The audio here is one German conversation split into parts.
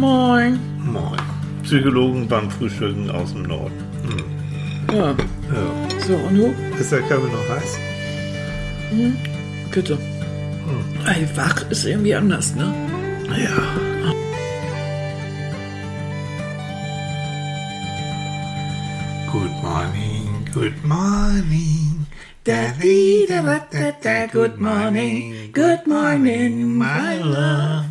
Moin. Moin. Psychologen beim Frühstücken aus dem Norden. Hm. Ja, Ja. so, und du? Ist der Kaffee noch heiß? Bitte. Ey, wach ist irgendwie anders, ne? Ja. Good morning, good morning. Da, di, da, da, da, da, good morning, good morning, my love.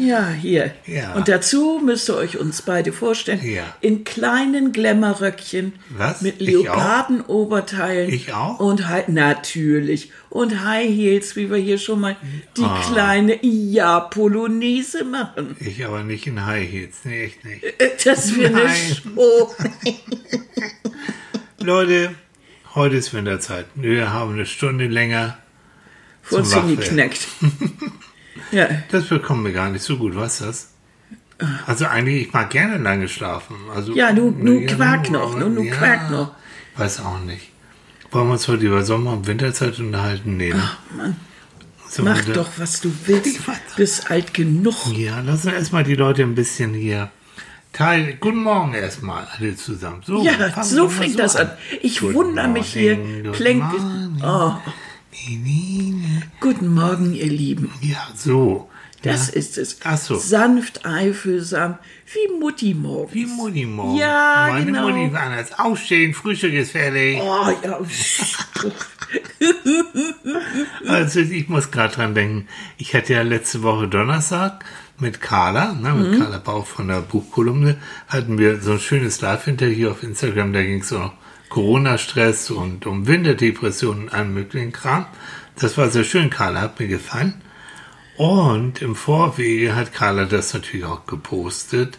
Ja, hier. Ja. Und dazu müsst ihr euch uns beide vorstellen, Ja. in kleinen Glamourröckchen Was? mit? Leopardenoberteilen. Ich auch? Und High, natürlich. Und High Heels, wie wir hier schon mal die Ah. kleine ja Polonaise machen. Ich aber nicht in High Heels. Nee, echt nicht. Äh, Das wäre eine. Show. Leute, heute ist Winterzeit. Wir haben eine Stunde länger. Vor uns hingeknackt. ja, Das bekommen wir gar nicht so gut, was das? Also eigentlich, ich mag gerne lange schlafen. Also, Ja, nu ja, quack noch, aber- nu- nu quack noch. Weiß auch nicht. Wollen wir uns heute über Sommer- und Winterzeit unterhalten? Nee, ne? Mann. So, Mach doch, was du willst. Bist alt genug. Ja, lassen wir erstmal die Leute ein bisschen hier teilen. Guten Morgen erstmal alle zusammen. So, Ja, so fängt das an. Ich Good wundere mich hier. Plänk. Oh. Guten Morgen, ihr Lieben. Ja, so. Das ja. ist es. Ach so. Sanft, einfühlsam, wie Mutti morgens. Wie Mutti morgen. Ja, Meine genau. Mutti war anders. Aufstehen, Frühstück ist fertig. Oh, ja. Also ich muss gerade dran denken, ich hatte ja letzte Woche Donnerstag mit Carla, ne, mit Carla Bauch von der Buchkolumne, hatten wir so ein schönes Live-Interview auf Instagram, da ging es um Corona-Stress und um Winterdepressionen und allem möglichen Kram. Das war sehr schön, Carla, hat mir gefallen. Und im Vorwege hat Carla das natürlich auch gepostet.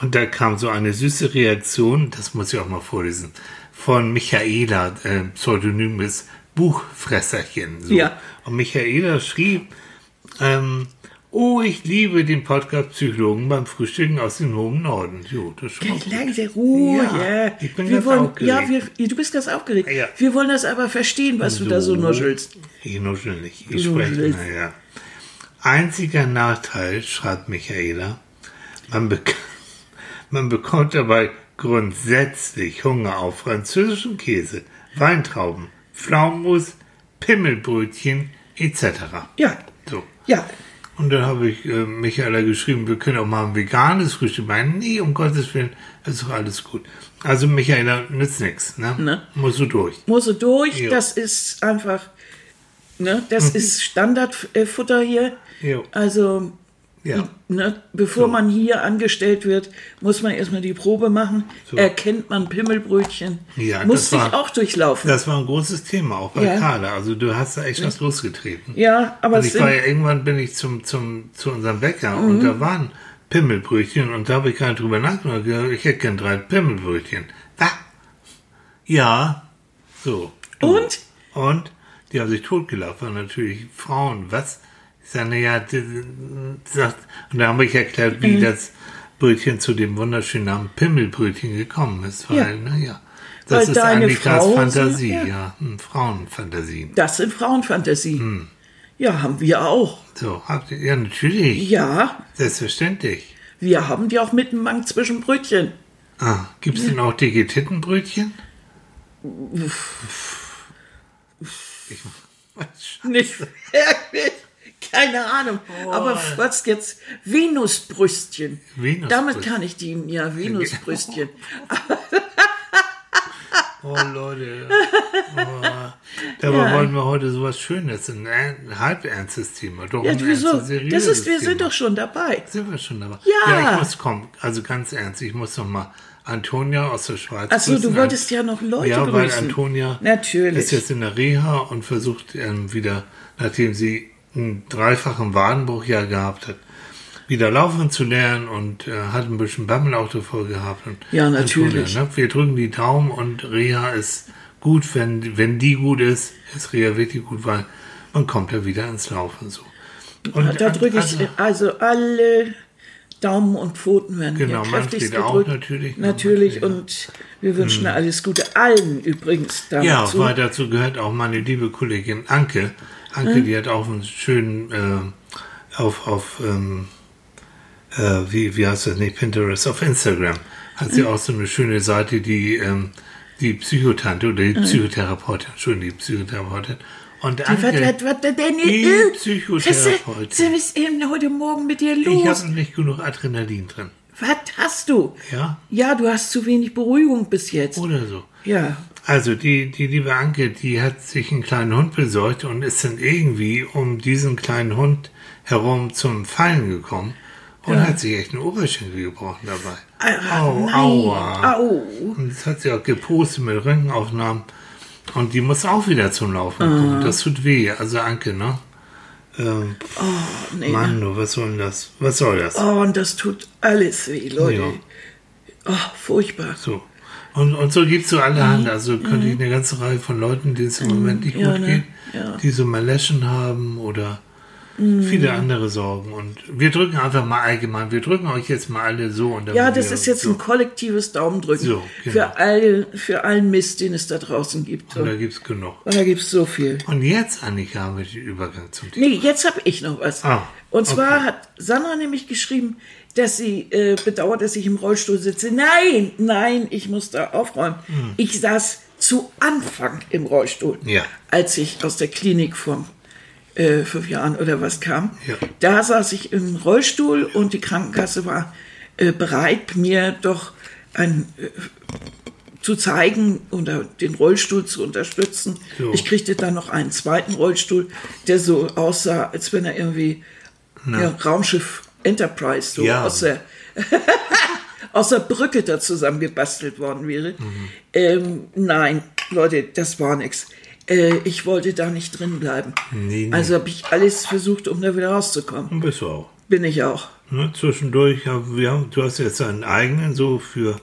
Und da kam so eine süße Reaktion, das muss ich auch mal vorlesen, von Michaela, äh, Pseudonym ist Buchfresserchen. So. Ja. Und Michaela schrieb, ähm, oh, ich liebe den Podcast Psychologen beim Frühstücken aus dem hohen Norden. Jo, das ist schon. Leise Ruhe, Ja, ich bin wir ganz wollen, aufgeregt. Ja, wir, du bist ganz aufgeregt. Ja. Wir wollen das aber verstehen, was du da so nuschelst. Ich nuschel nicht. Ich spreche, naja. Einziger Nachteil, schreibt Michaela, man, bek man bekommt dabei grundsätzlich Hunger auf französischen Käse, Weintrauben, Pflaumenmus, Pimmelbrötchen etc. Ja, So. ja. Und dann habe ich äh, Michaela geschrieben, wir können auch mal ein veganes Frühstück machen. Nee, um Gottes Willen, ist doch alles gut. Also Michaela, nützt nichts, ne? Ne. Musst du durch. Muss so durch. Jo. Das ist einfach, ne, das ist Standardfutter hier. Jo. Also, Ja. ne, bevor man hier angestellt wird, muss man erstmal die Probe machen. So. Erkennt man Pimmelbrötchen. Ja, muss das ich war- auch durchlaufen. Das war ein großes Thema, auch bei Ja. Carla. Also du hast da echt was losgetreten. ja, aber Also ich war ja, irgendwann bin ich zum, zum, zu unserem Bäcker Mhm. und da waren Pimmelbrötchen und da habe ich gar nicht drüber nachgedacht. Ich hätte gern drei Pimmelbrötchen. Ah, ja, so. du. Und? Und? Die haben sich totgelacht, natürlich Frauen. Was? Sage, naja, sagt, und da habe ich erklärt, Mhm. wie das Brötchen zu dem wunderschönen Namen Pimmelbrötchen gekommen ist. Weil, Ja. naja, das Weil ist eigentlich Frau Fantasie, so- ja. ja. Hm, Frauenfantasien. das sind Frauenfantasien. Hm. Ja, haben wir auch. So, habt ihr, ja, natürlich. Ja, Selbstverständlich. wir haben die auch mit einem Mang zwischen Brötchen. Ah, gibt es denn auch dicke Tittenbrötchen? Ich, Nicht wirklich. Keine Ahnung. Aber was jetzt? Venusbrüstchen. Venusbrüstchen. Damit kann ich die, ja, Venusbrüstchen. oh Leute. Oh. Dabei wollen wir heute sowas Schönes, ein, ein halb ernstes Thema. Doch Ja, ein wieso? Das ist, wir Thema. sind doch schon dabei. Sind wir schon dabei? Ja. Ja, ich muss kommen. Also ganz ernst, ich muss noch mal Antonia aus der Schweiz Ach so, du wolltest ja noch Leute Ja, weil grüßen. Antonia Natürlich. ist jetzt in der Reha und versucht ähm, wieder, nachdem sie einen dreifachen Wadenbruch ja gehabt hat, wieder laufen zu lernen und äh, hat ein bisschen Bammel auch davor gehabt. Und Ja, natürlich. Antonia, ne? Wir drücken die Daumen und Reha ist gut, wenn, wenn die gut ist, ist Reha wirklich gut, weil man kommt ja wieder ins Laufen so. Und da drücke ich, also- also alle Daumen und Pfoten werden Genau, hier kräftig Manfred auch gedrückt. natürlich. Natürlich. Manfred, Und wir wünschen alles Gute. Allen übrigens Ja, dazu. weil dazu gehört auch meine liebe Kollegin Anke. Anke, die hat auch einen schönen äh, auf, auf ähm, äh, wie, wie heißt das nicht, Pinterest, auf Instagram. Hat sie auch so eine schöne Seite, die, ähm, die Psychotante oder die Psychotherapeutin, Entschuldigung, die Psychotherapeutin. Und Was, was, was, denn? die äh, Psychotherapeutin. Was ist denn heute Morgen mit dir Ich los? habe nicht genug Adrenalin drin. Was hast du? Ja? Ja, du hast zu wenig Beruhigung bis jetzt. Oder so. Ja. Also die, die liebe Anke, die hat sich einen kleinen Hund besorgt und ist dann irgendwie um diesen kleinen Hund herum zum Fallen gekommen und hat sich echt einen Oberschenkel gebrochen dabei. Ah, Au, nein. aua. Au. Und das hat sie auch gepostet mit Röntgenaufnahmen. Und die muss auch wieder zum Laufen kommen. Das tut weh. Also Anke, ne? Ähm, Oh, nee. Mann, du, was soll denn das? Was soll das? Oh, und das tut alles weh, Leute. Ja. Oh, furchtbar. So. Und, und so gibt es so allerhand. Also könnte ich eine ganze Reihe von Leuten, denen es im Moment nicht Mhm. Ja, gut ne? geht, Ja. Mhm. die so Malaschen haben oder viele andere Sorgen. Und wir drücken einfach mal allgemein, wir drücken euch jetzt mal alle so. Und Ja, das ist jetzt so. ein kollektives Daumendrücken So, genau. für, all, für allen Mist, den es da draußen gibt. Und da gibt es genug. Und da gibt es so viel. Und jetzt, Annika, haben wir den Übergang zum Thema. Nee, jetzt habe ich noch was. Ah, Und zwar okay. hat Sandra nämlich geschrieben, dass sie äh, bedauert, dass ich im Rollstuhl sitze. Nein, nein, ich muss da aufräumen. Ich saß zu Anfang im Rollstuhl, Hm. Ja. als ich aus der Klinik vor äh, fünf Jahren oder was kam. Ja. Da saß ich im Rollstuhl und die Krankenkasse war äh, bereit, mir doch ein äh, zu zeigen oder den Rollstuhl zu unterstützen. So. Ich kriegte dann noch einen zweiten Rollstuhl, der so aussah, als wenn er irgendwie ja, Raumschiff Enterprise so Ja. aus der aus der Brücke da zusammengebastelt worden wäre. Mhm. Ähm, nein, Leute, das war nix. Äh, ich wollte da nicht drin bleiben. Nee, nee. Also habe ich alles versucht, um da wieder rauszukommen. Und bist du auch. Bin ich auch. Ne, zwischendurch, ja, wir haben, du hast jetzt einen eigenen so für,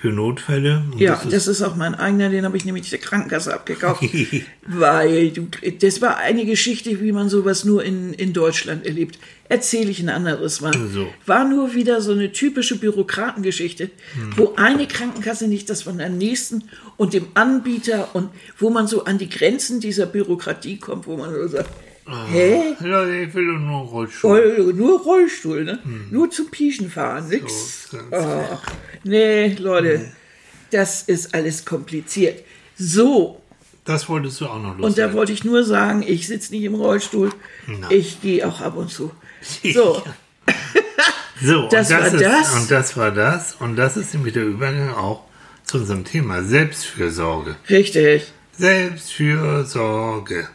für Notfälle. Und Ja, das ist- das ist auch mein eigener, den habe ich nämlich der Krankenkasse abgekauft. weil du, das war eine Geschichte, wie man sowas nur in, in Deutschland erlebt. Erzähle ich ein anderes Mal. So. War nur wieder so eine typische Bürokratengeschichte, Hm. wo eine Krankenkasse nicht das von der nächsten und dem Anbieter und wo man so an die Grenzen dieser Bürokratie kommt, wo man so sagt, hä? Ja, ich will nur Rollstuhl. Roll, nur Rollstuhl, ne? Nur zum Pieschen fahren, nix. Hm. So, oh, nee, Leute, das ist alles kompliziert. So, Das wolltest du auch noch und da loswerden. wollte ich nur sagen, ich sitze nicht im Rollstuhl, Nein. ich gehe auch ab und zu. So, So, Das und war ist, das. Und das war das. Und das ist nämlich der Übergang auch zu unserem Thema Selbstfürsorge. richtig. Selbstfürsorge.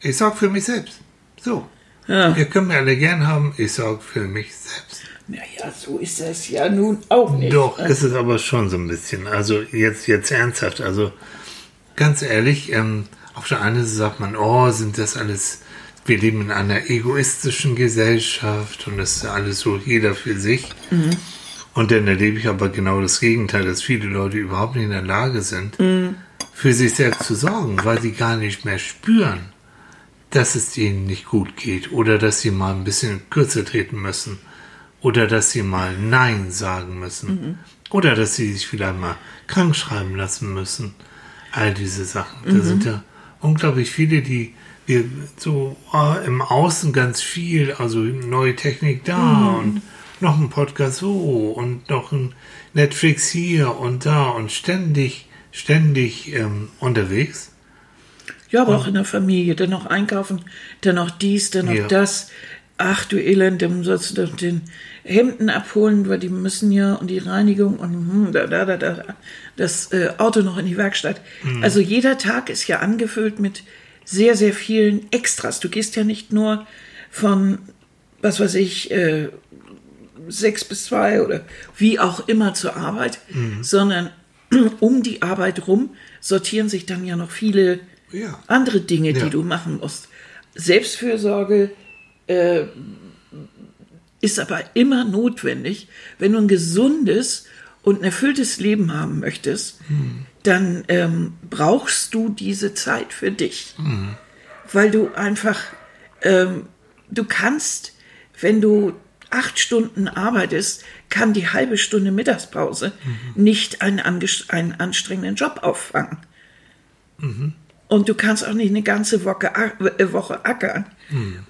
Ich sorge für mich selbst. So. Ja. Ihr könnt mir alle gern haben, ich sorge für mich selbst. Naja, so ist das ja nun auch nicht. Doch, ist es aber schon so ein bisschen. Also jetzt, jetzt ernsthaft. Also ganz ehrlich, ähm, auf der einen Seite sagt man, oh, sind das alles, wir leben in einer egoistischen Gesellschaft und das ist alles so jeder für sich. Und dann erlebe ich aber genau das Gegenteil, dass viele Leute überhaupt nicht in der Lage sind, für sich selbst zu sorgen, weil sie gar nicht mehr spüren, dass es ihnen nicht gut geht oder dass sie mal ein bisschen kürzer treten müssen oder dass sie mal Nein sagen müssen oder dass sie sich vielleicht mal krank schreiben lassen müssen. All diese Sachen. Da sind ja unglaublich viele, die wir so äh, im Außen ganz viel, also neue Technik da und noch ein Podcast so und noch ein Netflix hier und da und ständig, ständig ähm, unterwegs. Ja, aber auch in der Familie. Dann noch einkaufen, dann noch dies, dann noch Ja. das. Ach du Elend, dann sollst du den Hemden abholen, weil die müssen ja und die Reinigung und hm, da, da, da, da, das äh, Auto noch in die Werkstatt. Also jeder Tag ist ja angefüllt mit sehr, sehr vielen Extras. Du gehst ja nicht nur von, was weiß ich, äh, sechs bis zwei oder wie auch immer zur Arbeit, sondern um die Arbeit rum sortieren sich dann ja noch viele Ja. andere Dinge, Ja. die du machen musst. Selbstfürsorge äh, ist aber immer notwendig, wenn du ein gesundes und ein erfülltes Leben haben möchtest, dann ähm, brauchst du diese Zeit für dich, weil du einfach, ähm, du kannst, wenn du acht Stunden arbeitest, kann die halbe Stunde Mittagspause nicht einen, einen anstrengenden Job auffangen. Und du kannst auch nicht eine ganze Woche, äh, Woche ackern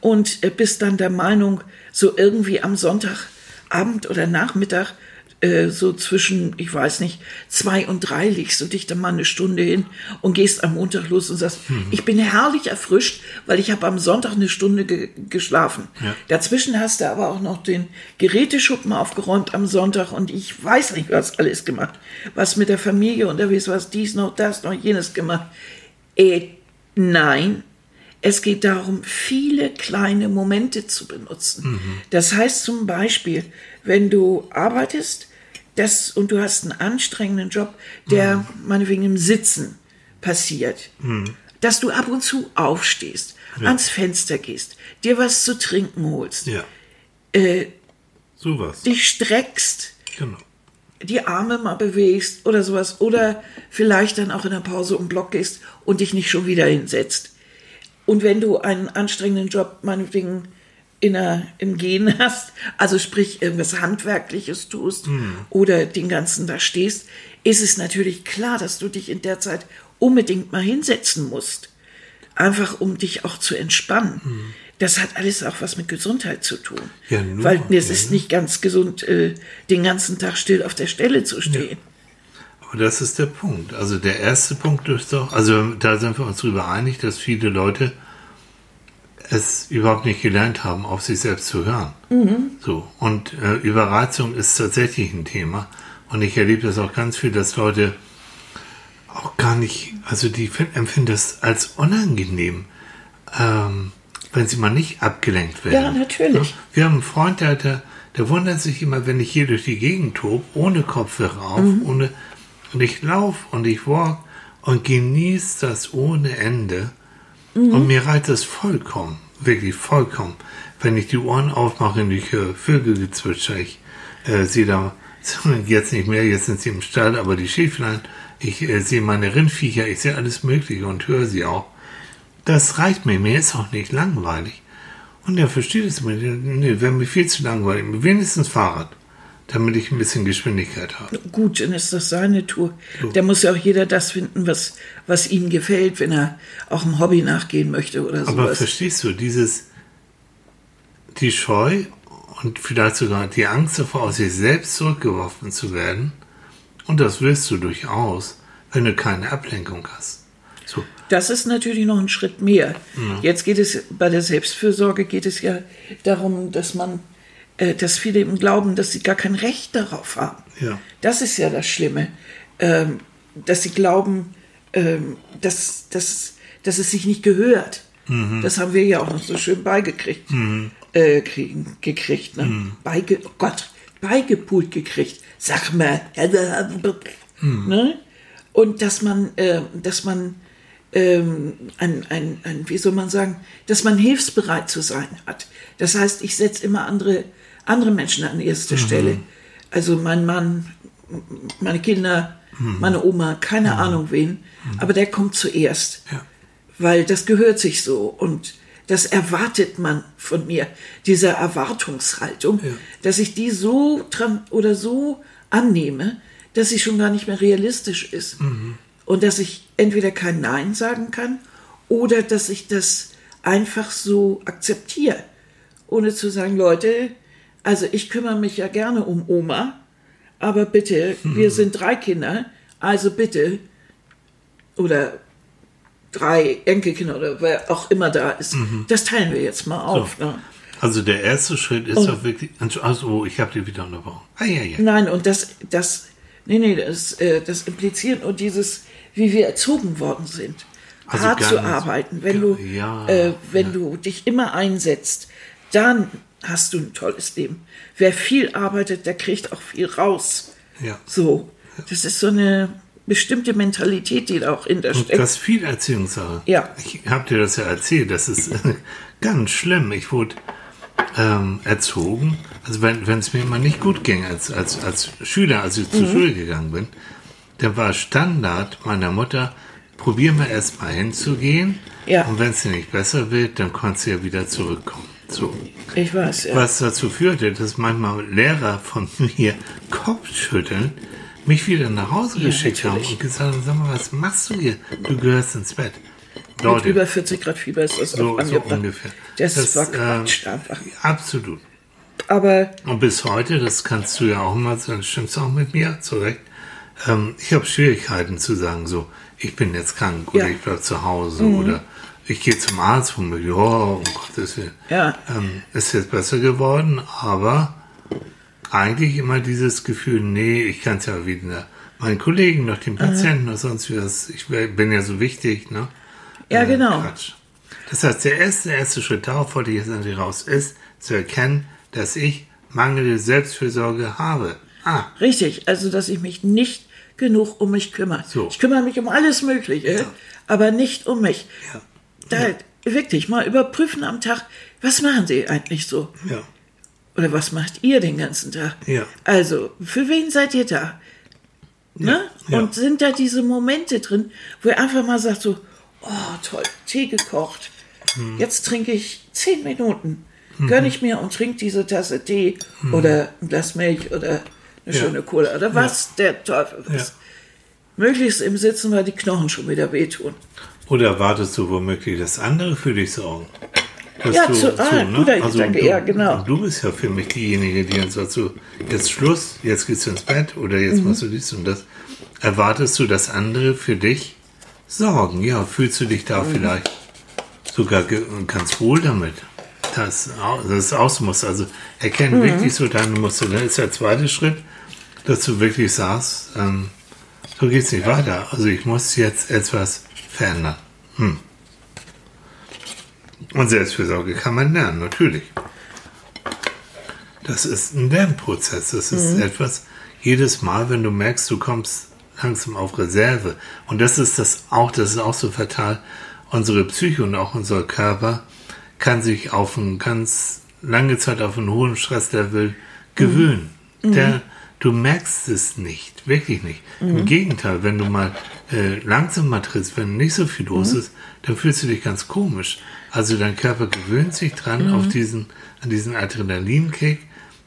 und äh, bist dann der Meinung, so irgendwie am Sonntag Abend oder Nachmittag äh, so zwischen, ich weiß nicht, zwei und drei legst du dich dann mal eine Stunde hin und gehst am Montag los und sagst, ich bin herrlich erfrischt, weil ich habe am Sonntag eine Stunde ge geschlafen. Ja. Dazwischen hast du aber auch noch den Geräteschuppen aufgeräumt am Sonntag und ich weiß nicht, was alles gemacht. Was mit der Familie unterwegs, was dies noch, das noch, jenes gemacht. Äh, nein, es geht darum, viele kleine Momente zu benutzen. Das heißt zum Beispiel, wenn du arbeitest das, und du hast einen anstrengenden Job, der meinetwegen im Sitzen passiert, dass du ab und zu aufstehst, ans Fenster gehst, dir was zu trinken holst, Ja. äh, Sowas. dich streckst, Genau. Die Arme mal bewegst oder sowas oder vielleicht dann auch in der Pause um Block gehst und dich nicht schon wieder hinsetzt. Und wenn du einen anstrengenden Job meinetwegen in der, im Gehen hast, also sprich irgendwas Handwerkliches tust oder den ganzen da stehst, ist es natürlich klar, dass du dich in der Zeit unbedingt mal hinsetzen musst. Einfach um dich auch zu entspannen. Das hat alles auch was mit Gesundheit zu tun. Ja, nur, Weil es ja. ist nicht ganz gesund, äh, den ganzen Tag still auf der Stelle zu stehen. Aber das ist der Punkt. Also der erste Punkt ist doch, also da sind wir uns darüber einig, dass viele Leute es überhaupt nicht gelernt haben, auf sich selbst zu hören. So. Und äh, Überreizung ist tatsächlich ein Thema. Und ich erlebe das auch ganz viel, dass Leute auch gar nicht, also die fin- empfinden das als unangenehm, ähm, wenn sie mal nicht abgelenkt werden. Ja, natürlich. Wir haben einen Freund, der, der, der wundert sich immer, wenn ich hier durch die Gegend tob, ohne Kopfhörer auf, ohne, und ich laufe und ich walk und genieße das ohne Ende. Und mir reicht das vollkommen, wirklich vollkommen. Wenn ich die Ohren aufmache und ich höre Vögelgezwitscher, ich äh, sehe da, jetzt nicht mehr, jetzt sind sie im Stall, aber die Schäflein, ich äh, sehe meine Rindviecher, ich sehe alles Mögliche und höre sie auch. Das reicht mir, mir ist auch nicht langweilig. Und er versteht es immer. Nee, wäre mir viel zu langweilig. Wenigstens Fahrrad, damit ich ein bisschen Geschwindigkeit habe. Gut, dann ist das seine Tour. Da muss ja auch jeder das finden, was, was ihm gefällt, wenn er auch einem Hobby nachgehen möchte oder Aber sowas. verstehst du, dieses, die Scheu und vielleicht sogar die Angst davor, aus sich selbst zurückgeworfen zu werden, und das wirst du durchaus, wenn du keine Ablenkung hast. Das ist natürlich noch ein Schritt mehr. Jetzt geht es bei der Selbstfürsorge geht es ja darum, dass man, äh, dass viele eben glauben, dass sie gar kein Recht darauf haben. ja. Das ist ja das Schlimme, ähm, dass sie glauben, ähm, dass, dass, dass es sich nicht gehört. Das haben wir ja auch noch so schön beigekriegt, äh, kriegen, gekriegt, ne? Beige, oh Gott, beigepult gekriegt. Sag mal, ne? Und dass man, äh, dass man ähm, ein, ein, ein, wie soll man sagen, dass man hilfsbereit zu sein hat. Das heißt, ich setze immer andere, andere Menschen an erste Stelle. Also mein Mann, meine Kinder, meine Oma, keine Ahnung wen, aber der kommt zuerst, Ja. weil das gehört sich so und das erwartet man von mir, diese Erwartungshaltung, Ja. dass ich die so oder so annehme, dass sie schon gar nicht mehr realistisch ist. Und dass ich entweder kein Nein sagen kann oder dass ich das einfach so akzeptiere, ohne zu sagen, Leute, also ich kümmere mich ja gerne um Oma, aber bitte, wir sind drei Kinder, also bitte, oder drei Enkelkinder oder wer auch immer da ist, das teilen wir jetzt mal auf. Ne? Also der erste Schritt ist doch wirklich, also ich habe die wieder unterbrochen. Ah, ja, ja. Nein, und das, das, nee, nee, das, äh, das impliziert nur dieses, wie wir erzogen worden sind. Also hart zu arbeiten. Wenn du, ja, äh, wenn ja. du dich immer einsetzt, dann hast du ein tolles Leben. Wer viel arbeitet, der kriegt auch viel raus. Ja. So, das ist so eine bestimmte Mentalität, die da auch hinter Und steckt. das ist viel Erziehungssache. Ja. Ich habe dir das ja erzählt, das ist äh, ganz schlimm. Ich wurde ähm, erzogen, also wenn es mir immer nicht gut ging als, als, als Schüler, als ich zur Mhm. Schule gegangen bin, dann war Standard meiner Mutter, probier mal erst mal hinzugehen Ja. und wenn es dir nicht besser wird, dann kannst du ja wieder zurückkommen. So. Ich weiß, ja. Was dazu führte, dass manchmal Lehrer von mir Kopfschütteln mich wieder nach Hause geschickt haben natürlich. und gesagt haben, sag mal, was machst du hier? Du gehörst ins Bett. Mit Leute, über 40 Grad Fieber ist das so, auch so ungefähr. Das, Das, war Quatsch ähm, einfach. absolut. Aber Und bis heute, das kannst du ja auch immer, dann stimmst du auch mit mir zurecht. Ähm, ich habe Schwierigkeiten zu sagen, so, ich bin jetzt krank oder Ja. ich bleib zu Hause oder ich gehe zum Arzt und mir, oh, um Gottes Willen. Ja. Ähm, ist jetzt besser geworden, aber eigentlich immer dieses Gefühl, nee, ich kann es ja wieder meinen Kollegen, noch den Patienten oder sonst was, ich bin ja so wichtig, ne? Ja, genau. Quatsch. Das heißt, der erste, erste Schritt darauf wollte ich jetzt endlich raus, ist zu erkennen, dass ich mangelnde Selbstfürsorge habe. Ah, richtig, also dass ich mich nicht genug um mich kümmere. So. Ich kümmere mich um alles Mögliche, aber nicht um mich. ja, Da wirklich mal überprüfen am Tag, was machen Sie eigentlich so? ja, Oder was macht ihr den ganzen Tag? Ja. Also, für wen seid ihr da? Ne? ja. Und sind da diese Momente drin, wo ihr einfach mal sagt so, oh toll, Tee gekocht. Hm. Jetzt trinke ich zehn Minuten. Gönn ich mir und trinke diese Tasse Tee oder ein Glas Milch oder eine. Ja. schöne Cola oder was der Teufel was. Ja. Möglichst im Sitzen, weil die Knochen schon wieder wehtun. Oder erwartest du womöglich, dass andere für dich sorgen? Dass Ja, zu- ah, guter Gedanke, du, ja, genau. Du bist ja für mich diejenige, die sagt so, jetzt Schluss, jetzt gehst du ins Bett oder jetzt Mhm. machst du dies und das. Erwartest du, dass andere für dich sorgen? Ja, fühlst du dich da Mhm. vielleicht sogar ganz wohl damit? Das, das aus muss. Also erkennen Mhm. wirklich so deine Muster. Dann ist der zweite Schritt, dass du wirklich sagst, ähm, so geht's nicht weiter. Also ich muss jetzt etwas verändern. Hm. Und Selbstfürsorge kann man lernen, natürlich. Das ist ein Lernprozess. Das ist etwas, jedes Mal, wenn du merkst, du kommst langsam auf Reserve. Und das ist das auch, das ist auch so fatal. Unsere Psyche und auch unser Körper kann sich auf eine ganz lange Zeit auf einen hohen Stresslevel gewöhnen. Der, du merkst es nicht, wirklich nicht. Im Gegenteil, wenn du mal äh, langsam mal trittst, wenn nicht so viel los ist, dann fühlst du dich ganz komisch. Also dein Körper gewöhnt sich dran auf diesen, an diesen Adrenalinkick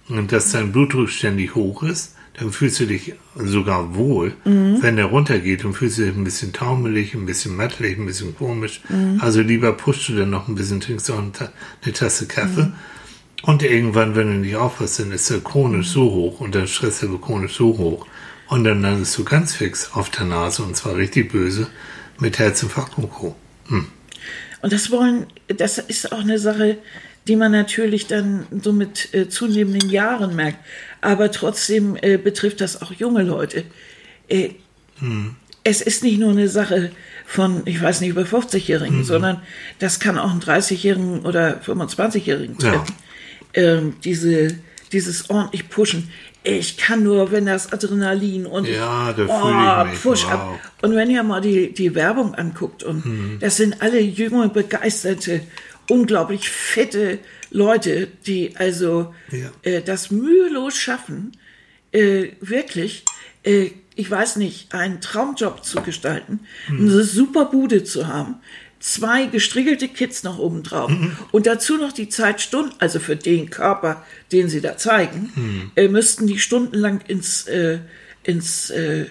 und dass dein Blutdruck ständig hoch ist, dann fühlst du dich sogar wohl. Wenn der runtergeht, dann fühlst du dich ein bisschen taumelig, ein bisschen mattelig, ein bisschen komisch. Also lieber pushst du dann noch ein bisschen, trinkst auch eine, Ta- eine Tasse Kaffee. Und irgendwann, wenn du nicht aufpasst, dann ist der chronisch so hoch und der Stresslevel chronisch so hoch. Und dann landest du ganz fix auf der Nase und zwar richtig böse mit Herzinfarkt und Co. Und das wollen, das ist auch eine Sache, die man natürlich dann so mit äh, zunehmenden Jahren merkt. Aber trotzdem äh, betrifft das auch junge Leute. Äh, Es ist nicht nur eine Sache von, ich weiß nicht, über 50-Jährigen, sondern das kann auch einen 30-Jährigen oder 25-Jährigen Ja. Ähm, diese, dieses ordentlich Pushen. Ich kann nur, wenn das Adrenalin und Ja, da oh, ich mich. Push Wow. up. Und wenn ihr mal die, die Werbung anguckt, und Mhm. das sind alle junge, begeisterte, unglaublich fette Leute, die also Ja. äh, das mühelos schaffen, äh, wirklich, äh, ich weiß nicht, einen Traumjob zu gestalten, Mhm. eine super Bude zu haben, zwei gestriegelte Kids noch oben drauf Mhm. und dazu noch die Zeit Stunden, also für den Körper, den sie da zeigen, Mhm. äh, müssten die stundenlang ins, äh, ins, äh,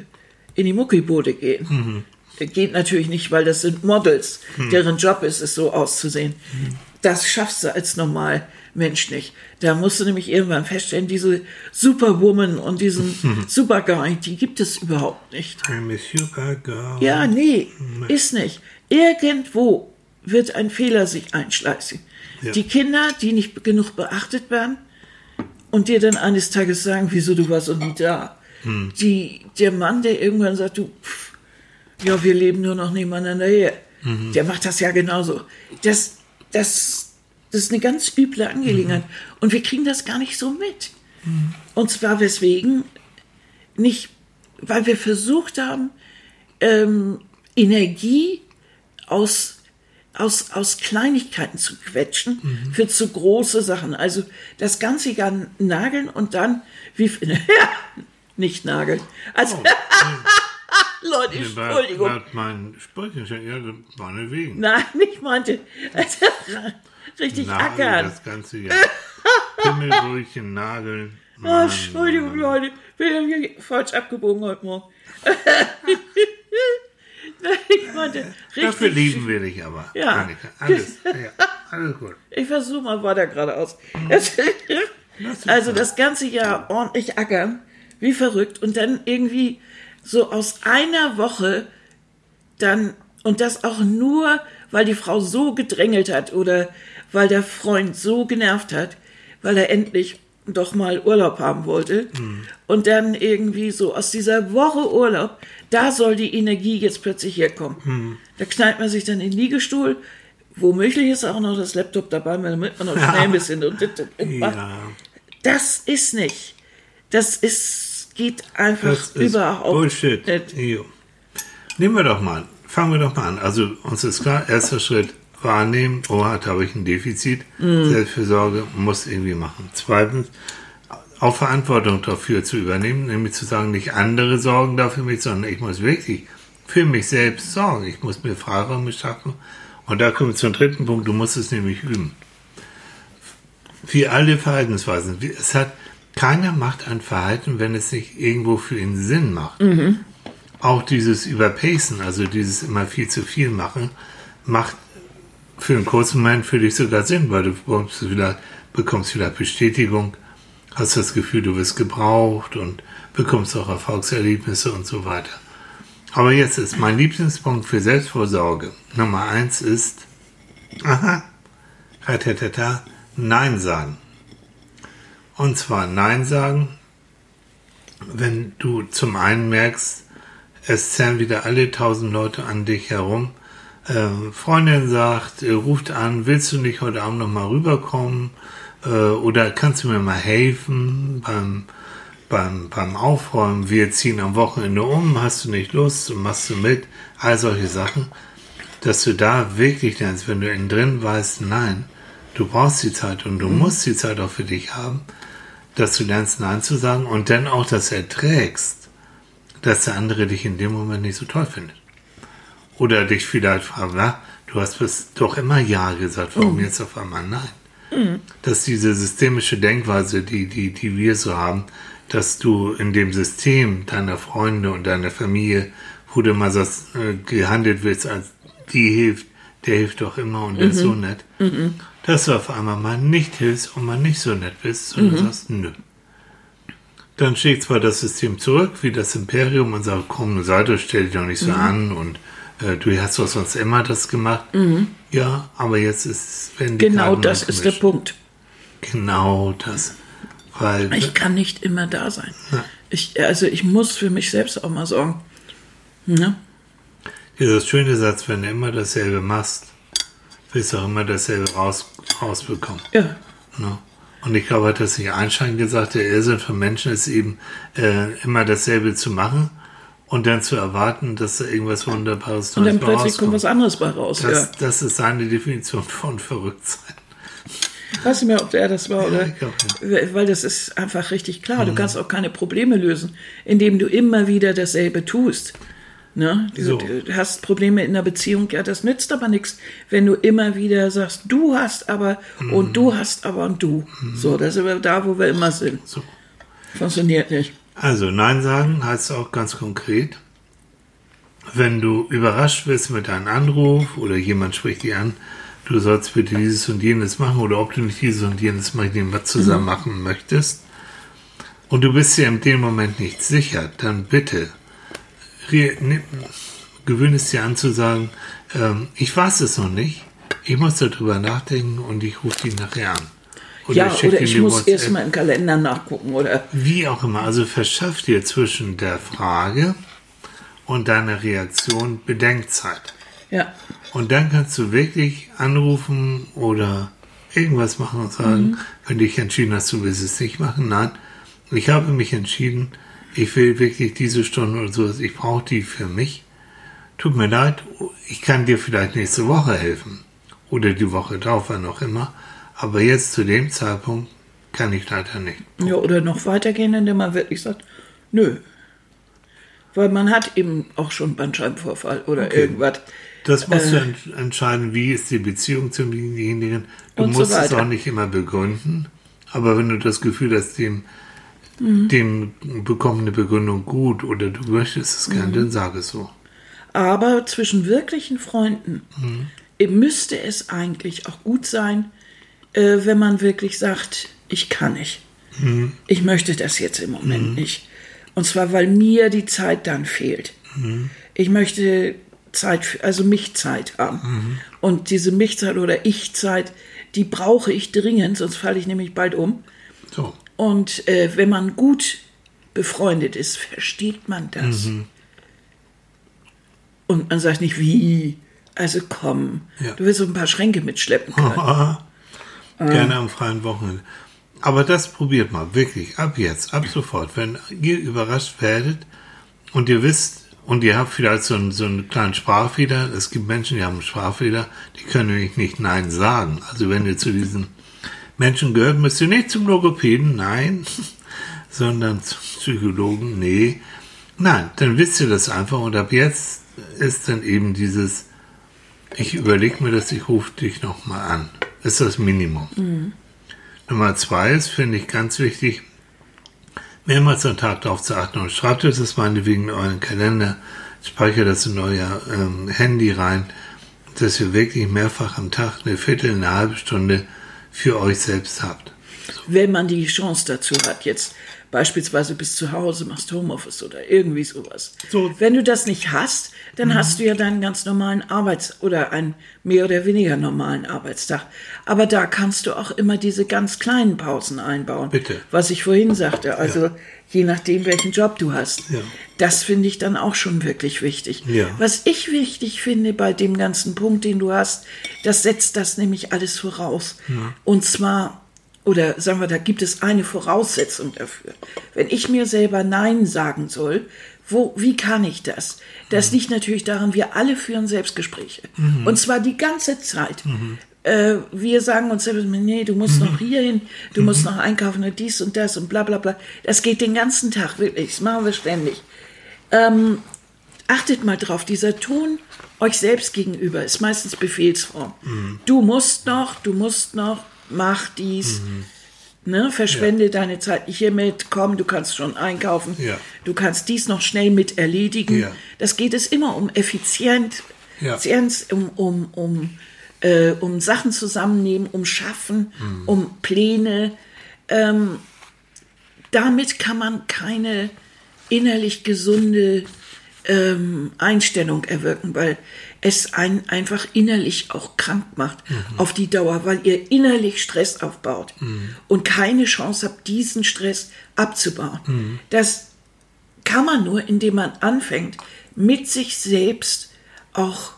in die Muckibude gehen. Mhm. Äh, Geht natürlich nicht, weil das sind Models, deren Job ist es, so auszusehen. Mhm. Das schaffst du als normal Mensch nicht. Da musst du nämlich irgendwann feststellen, diese Superwoman und diesen Superguy, die gibt es überhaupt nicht. I'm a super girl. Ja, nee, ist nicht. Irgendwo wird ein Fehler sich einschleißen. Ja. Die Kinder, die nicht genug beachtet werden und dir dann eines Tages sagen, wieso du warst und nie da. Die, der Mann, der irgendwann sagt, du, pff, ja, wir leben nur noch nebeneinander her. Der macht das ja genauso. Das, das, das ist eine ganz üble Angelegenheit. Und wir kriegen das gar nicht so mit. Und zwar weswegen nicht, weil wir versucht haben, ähm, Energie aus, aus, aus Kleinigkeiten zu quetschen für zu große Sachen. Also das Ganze gar nageln und dann, wie, ja, nicht nageln. Also, Leute, Entschuldigung. Laut meinen Sprüchen, ja, das war eine wegen. Nein, ich meinte, also, richtig Nagel ackern. das ganze Jahr. Pimmelbrötchen, Nageln. Oh, Mann, Entschuldigung, Mann. Leute, bin ja falsch abgebogen heute Morgen. Ich meinte, Dafür richtig. lieben wir dich aber. Ja. Annika. Alles, ja, alles gut. Ich versuche mal weiter geradeaus. Also das ganze Jahr ordentlich ackern, wie verrückt, und dann irgendwie so aus einer Woche dann, und das auch nur, weil die Frau so gedrängelt hat oder weil der Freund so genervt hat, weil er endlich doch mal Urlaub haben wollte. Und dann irgendwie so aus dieser Woche Urlaub, da soll die Energie jetzt plötzlich herkommen. Da knallt man sich dann in den Liegestuhl. Womöglich ist auch noch das Laptop dabei, damit man noch schnell ein bisschen und, und, und macht. Ja, Das ist nicht. Das ist, geht einfach das ist überhaupt Bullshit. nicht. Jo. Nehmen wir doch mal an. Fangen wir doch mal an. Also uns ist klar, erster Schritt wahrnehmen, oh, da habe ich ein Defizit. Mhm. Selbstfürsorge muss irgendwie machen. Zweitens, auch Verantwortung dafür zu übernehmen, nämlich zu sagen, nicht andere sorgen da für mich, sondern ich muss wirklich für mich selbst sorgen. Ich muss mir Freiräume schaffen. Und da kommen wir zum dritten Punkt, du musst es nämlich üben. Wie alle Verhaltensweisen. Es hat, keiner macht ein Verhalten, wenn es nicht irgendwo für ihn Sinn macht. Auch dieses Überpacen, also dieses immer viel zu viel machen, macht für einen kurzen Moment für dich sogar Sinn, weil du bekommst vielleicht, bekommst vielleicht Bestätigung, hast das Gefühl, du wirst gebraucht und bekommst auch Erfolgserlebnisse und so weiter. Aber jetzt ist mein Lieblingspunkt für Selbstvorsorge. Nummer eins ist, aha, ratatata, Nein sagen. Und zwar Nein sagen, wenn du zum einen merkst, es zerren wieder alle tausend Leute an dich herum. Ähm, Freundin sagt, äh, ruft an, willst du nicht heute Abend noch mal rüberkommen? Äh, oder kannst du mir mal helfen beim, beim, beim Aufräumen? Wir ziehen am Wochenende um, hast du nicht Lust machst du mit? All solche Sachen. Dass du da wirklich lernst, wenn du innen drin weißt, nein, du brauchst die Zeit und du musst die Zeit auch für dich haben, dass du lernst, Nein zu sagen und dann auch das erträgst, dass der andere dich in dem Moment nicht so toll findet. Oder dich vielleicht fragt, na, du hast bis doch immer Ja gesagt, warum jetzt auf einmal Nein? Dass diese systemische Denkweise, die, die, die wir so haben, dass du in dem System deiner Freunde und deiner Familie, wo du mal sagst, äh, gehandelt wirst, als die hilft, der hilft doch immer und der ist so nett, dass du auf einmal mal nicht hilfst und mal nicht so nett bist, sondern sagst, nö. Dann schlägt zwar das System zurück, wie das Imperium, und sagt, komm, sei doch, stell dich doch nicht so an und äh, du hast doch sonst immer das gemacht. Ja, aber jetzt ist, wenn die Genau Karten das ist der. Punkt. Genau das. Weil, Ich kann nicht immer da sein. Ja. Ich, also ich muss für mich selbst auch mal sorgen. Ne? dieses schöne Satz, wenn du immer dasselbe machst, wirst du auch immer dasselbe raus, rausbekommen. Ja. Ne? Und ich glaube, hat das nicht Einstein gesagt, der Irrsinn von Menschen ist eben, äh, immer dasselbe zu machen und dann zu erwarten, dass da irgendwas Wunderbares Und dann plötzlich kommt was anderes bei raus. Das, ja. das ist seine Definition von Verrücktsein. Weiß nicht mehr, ob der das war oder. ich glaub, Weil das ist einfach richtig klar. Du kannst auch keine Probleme lösen, indem du immer wieder dasselbe tust. Ne? Du, So. hast Probleme in der Beziehung, ja, das nützt aber nichts, wenn du immer wieder sagst, du hast aber und du hast aber und du. So, da sind wir da, wo wir immer sind. So. Funktioniert nicht. Also Nein sagen heißt auch ganz konkret, wenn du überrascht wirst mit einem Anruf oder jemand spricht dir an, du sollst bitte dieses und jenes machen oder ob du nicht dieses und jenes mit jemand zusammen machen möchtest und du bist dir in dem Moment nicht sicher, dann bitte nimm- gewöhne es dir an zu sagen, ähm, ich weiß es noch nicht, ich muss darüber nachdenken und ich rufe dich nachher an. Ja, schick oder ich muss WhatsApp. erst mal im Kalender nachgucken oder Wie auch immer, also verschaff dir zwischen der Frage und deiner Reaktion Bedenkzeit. ja. Und dann kannst du wirklich anrufen oder irgendwas machen und sagen, wenn du dich entschieden hast, du willst es nicht machen. Nein, ich habe mich entschieden, ich will wirklich diese Stunde oder so, ich brauche die für mich. Tut mir leid, ich kann dir vielleicht nächste Woche helfen. Oder die Woche drauf, wann auch immer. Aber jetzt zu dem Zeitpunkt kann ich leider nicht. Ja, oder noch weitergehen, indem man wirklich sagt, nö. Weil man hat eben auch schon Bandscheibenvorfall oder irgendwas. Das musst du Äh. ent entscheiden, wie ist die Beziehung zu demjenigen. Du Und so musst es auch nicht immer begründen, aber wenn du das Gefühl hast, dem, Mhm. dem bekommt eine Begründung gut oder du möchtest es Mhm. gerne, dann sag es so. Aber zwischen wirklichen Freunden äh, müsste es eigentlich auch gut sein, äh, wenn man wirklich sagt, ich kann nicht. ich möchte das jetzt im Moment nicht. Und zwar, weil mir die Zeit dann fehlt. Ich möchte Zeit, für- also Mich-Zeit haben. Und diese Mich-Zeit oder Ich-Zeit, die brauche ich dringend, sonst falle ich nämlich bald um. So. Und äh, wenn man gut befreundet ist, versteht man das. Und man sagt nicht, wie, also komm, Ja. du willst so ein paar Schränke mitschleppen können. Gerne am freien Wochenende. Aber das probiert mal, wirklich, ab jetzt, ab sofort. Wenn ihr überrascht werdet und ihr wisst, und ihr habt vielleicht so einen, so einen kleinen Sprachfehler, es gibt Menschen, die haben einen Sprachfehler, die können nämlich nicht Nein sagen. Also wenn ihr zu diesen Menschen gehört, müsst ihr nicht zum Logopäden, nein, sondern zum Psychologen, nee. Nein, dann wisst ihr das einfach und ab jetzt ist dann eben dieses, ich überlege mir das, ich rufe dich nochmal an. Ist das Minimum. Nummer zwei ist, finde ich ganz wichtig, mehrmals am Tag darauf zu achten und schreibt euch das meinetwegen in euren Kalender, speichert das in euer ähm, Handy rein, dass ihr wirklich mehrfach am Tag eine Viertel, eine halbe Stunde für euch selbst habt. wenn man die Chance dazu hat, jetzt beispielsweise bis zu Hause machst Homeoffice oder irgendwie sowas. So. Wenn du das nicht hast, dann hast du ja deinen ganz normalen Arbeits- oder einen mehr oder weniger normalen Arbeitstag. Aber da kannst du auch immer diese ganz kleinen Pausen einbauen. Bitte. Was ich vorhin sagte, also je nachdem, welchen Job du hast. Ja. Das finde ich dann auch schon wirklich wichtig. Ja. Was ich wichtig finde bei dem ganzen Punkt, den du hast, das setzt das nämlich alles voraus. Und zwar, oder sagen wir, da gibt es eine Voraussetzung dafür. Wenn ich mir selber Nein sagen soll, wo, wie kann ich das? Das liegt natürlich daran, wir alle führen Selbstgespräche. Und zwar die ganze Zeit. Äh, wir sagen uns selber, nee, du musst noch hier hin, du musst noch einkaufen und dies und das und bla bla bla. Das geht den ganzen Tag, wirklich. Das machen wir ständig achtet mal drauf, dieser Ton euch selbst gegenüber ist meistens Befehlsform. Du musst noch, du musst noch, mach dies. Ne, verschwende deine Zeit nicht hiermit, komm, du kannst schon einkaufen, Ja. du kannst dies noch schnell mit erledigen. Ja. Das geht es immer um Effizient, Ja. Effizienz, um, um, um, äh, um Sachen zusammennehmen, um Schaffen, um Pläne. Ähm, damit kann man keine innerlich gesunde ähm, Einstellung erwirken, weil es einen einfach innerlich auch krank macht auf die Dauer, weil ihr innerlich Stress aufbaut und keine Chance habt, diesen Stress abzubauen. Das kann man nur, indem man anfängt, mit sich selbst auch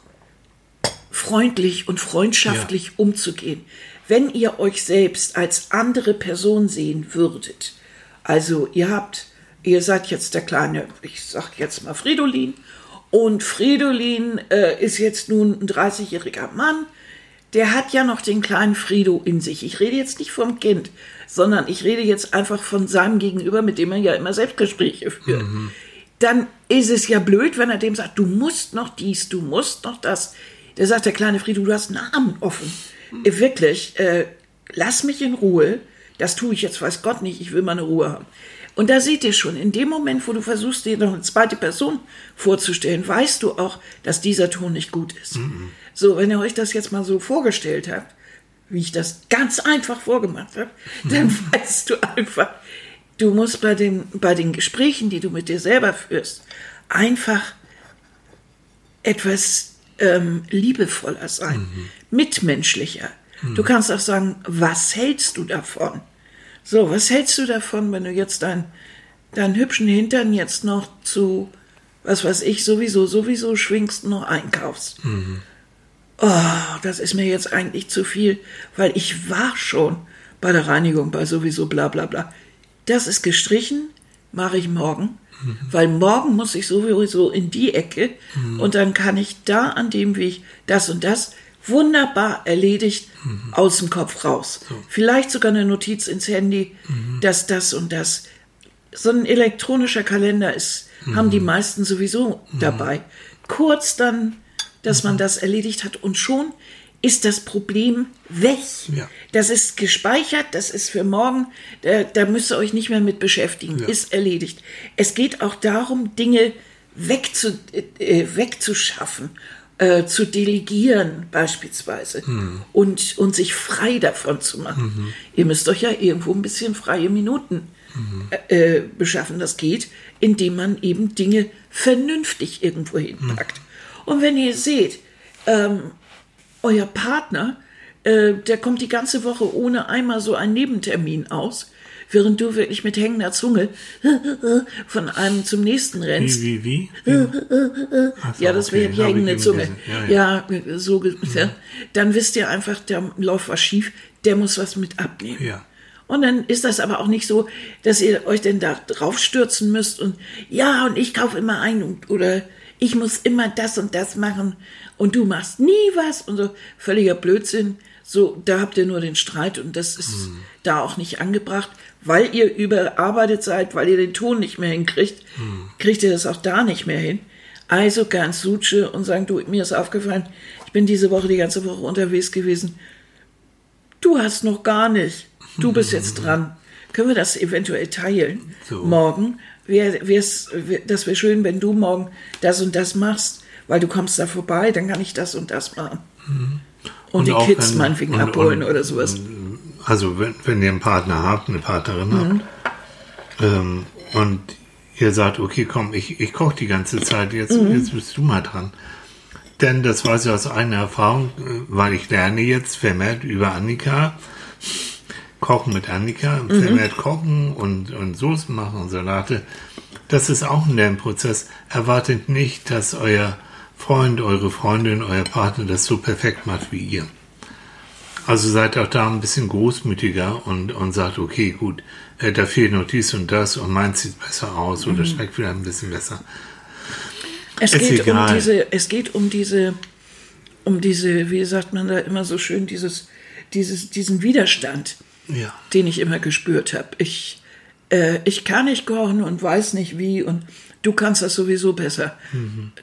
freundlich und freundschaftlich umzugehen. Wenn ihr euch selbst als andere Person sehen würdet, also ihr habt, ihr seid jetzt der kleine, ich sag jetzt mal Fridolin, und Fridolin äh, ist jetzt nun ein 30-jähriger Mann, der hat ja noch den kleinen Frido in sich. Ich rede jetzt nicht vom Kind, sondern ich rede jetzt einfach von seinem Gegenüber, mit dem er ja immer Selbstgespräche führt. Dann ist es ja blöd, wenn er dem sagt, du musst noch dies, du musst noch das. Der sagt der kleine Frido, du hast einen Namen offen. Äh, Wirklich, äh, lass mich in Ruhe. Das tue ich jetzt, weiß Gott nicht, ich will meine Ruhe haben. Und da seht ihr schon, in dem Moment, wo du versuchst, dir noch eine zweite Person vorzustellen, weißt du auch, dass dieser Ton nicht gut ist. So, wenn ihr euch das jetzt mal so vorgestellt habt, wie ich das ganz einfach vorgemacht habe, dann weißt du einfach, du musst bei, dem, bei den Gesprächen, die du mit dir selber führst, einfach etwas ähm, liebevoller sein, mitmenschlicher. Du kannst auch sagen, was hältst du davon? So, was hältst du davon, wenn du jetzt dein, deinen hübschen Hintern jetzt noch zu, was weiß ich, sowieso, sowieso schwingst und noch einkaufst? Oh, das ist mir jetzt eigentlich zu viel, weil ich war schon bei der Reinigung, bei sowieso bla bla bla. Das ist gestrichen, mache ich morgen, weil morgen muss ich sowieso in die Ecke und dann kann ich da an dem Weg das und das wunderbar erledigt aus dem Kopf raus. Vielleicht sogar eine Notiz ins Handy, dass das und das. So ein elektronischer Kalender ist, haben die meisten sowieso dabei. Kurz dann, dass man das erledigt hat und schon ist das Problem weg. Ja. Das ist gespeichert, das ist für morgen, da, da müsst ihr euch nicht mehr mit beschäftigen, Ja. ist erledigt. Es geht auch darum, Dinge wegzu, äh, wegzuschaffen äh, zu delegieren beispielsweise und, und sich frei davon zu machen. Ihr müsst euch ja irgendwo ein bisschen freie Minuten äh, äh, beschaffen. Das geht, indem man eben Dinge vernünftig irgendwo hinpackt. Und wenn ihr seht, ähm, euer Partner, äh, der kommt die ganze Woche ohne einmal so einen Nebentermin aus, während du wirklich mit hängender Zunge von einem zum nächsten rennst. Wie, wie, wie? So, Ja, das wäre okay, die hängende Zunge. Ja, ja. Ja, so, ja. Dann wisst ihr einfach, da läuft was schief, der muss was mit abnehmen. Ja. Und dann ist das aber auch nicht so, dass ihr euch denn da drauf stürzen müsst und ja, und ich kaufe immer ein und, oder ich muss immer das und das machen und du machst nie was und so völliger Blödsinn. So, da habt ihr nur den Streit und das ist da auch nicht angebracht, weil ihr überarbeitet seid, weil ihr den Ton nicht mehr hinkriegt, kriegt ihr das auch da nicht mehr hin. Also ganz Suche und sagen, du, mir ist aufgefallen, ich bin diese Woche die ganze Woche unterwegs gewesen. Du hast noch gar nicht. Du bist jetzt dran. Können wir das eventuell teilen? So. Morgen. Wär, wär's, wär, das wäre schön, wenn du morgen das und das machst, weil du kommst da vorbei, dann kann ich das und das machen. Und, die auch Kids wenn- meinetwegen und- abholen und- oder sowas. Also wenn, wenn ihr einen Partner habt, eine Partnerin habt, ähm, und ihr sagt, okay, komm, ich, ich koche die ganze Zeit, jetzt, jetzt bist du mal dran. Denn das weiß ich aus eigener Erfahrung, äh, weil ich lerne jetzt vermehrt über Annika, Kochen mit Annika, vermehrt kochen und, und Soßen machen und Salate. Das ist auch ein Lernprozess. Erwartet nicht, dass euer Freund, eure Freundin, euer Partner das so perfekt macht wie ihr. Also seid auch da ein bisschen großmütiger und, und sagt, okay, gut, äh, da fehlt noch dies und das und meins sieht besser aus oder schmeckt wieder ein bisschen besser. Es Ist geht um egal. diese, es geht um diese, um diese, wie sagt man da immer so schön, dieses, dieses, diesen Widerstand, Ja. den ich immer gespürt habe. Ich, äh, ich kann nicht kochen und weiß nicht wie und du kannst das sowieso besser.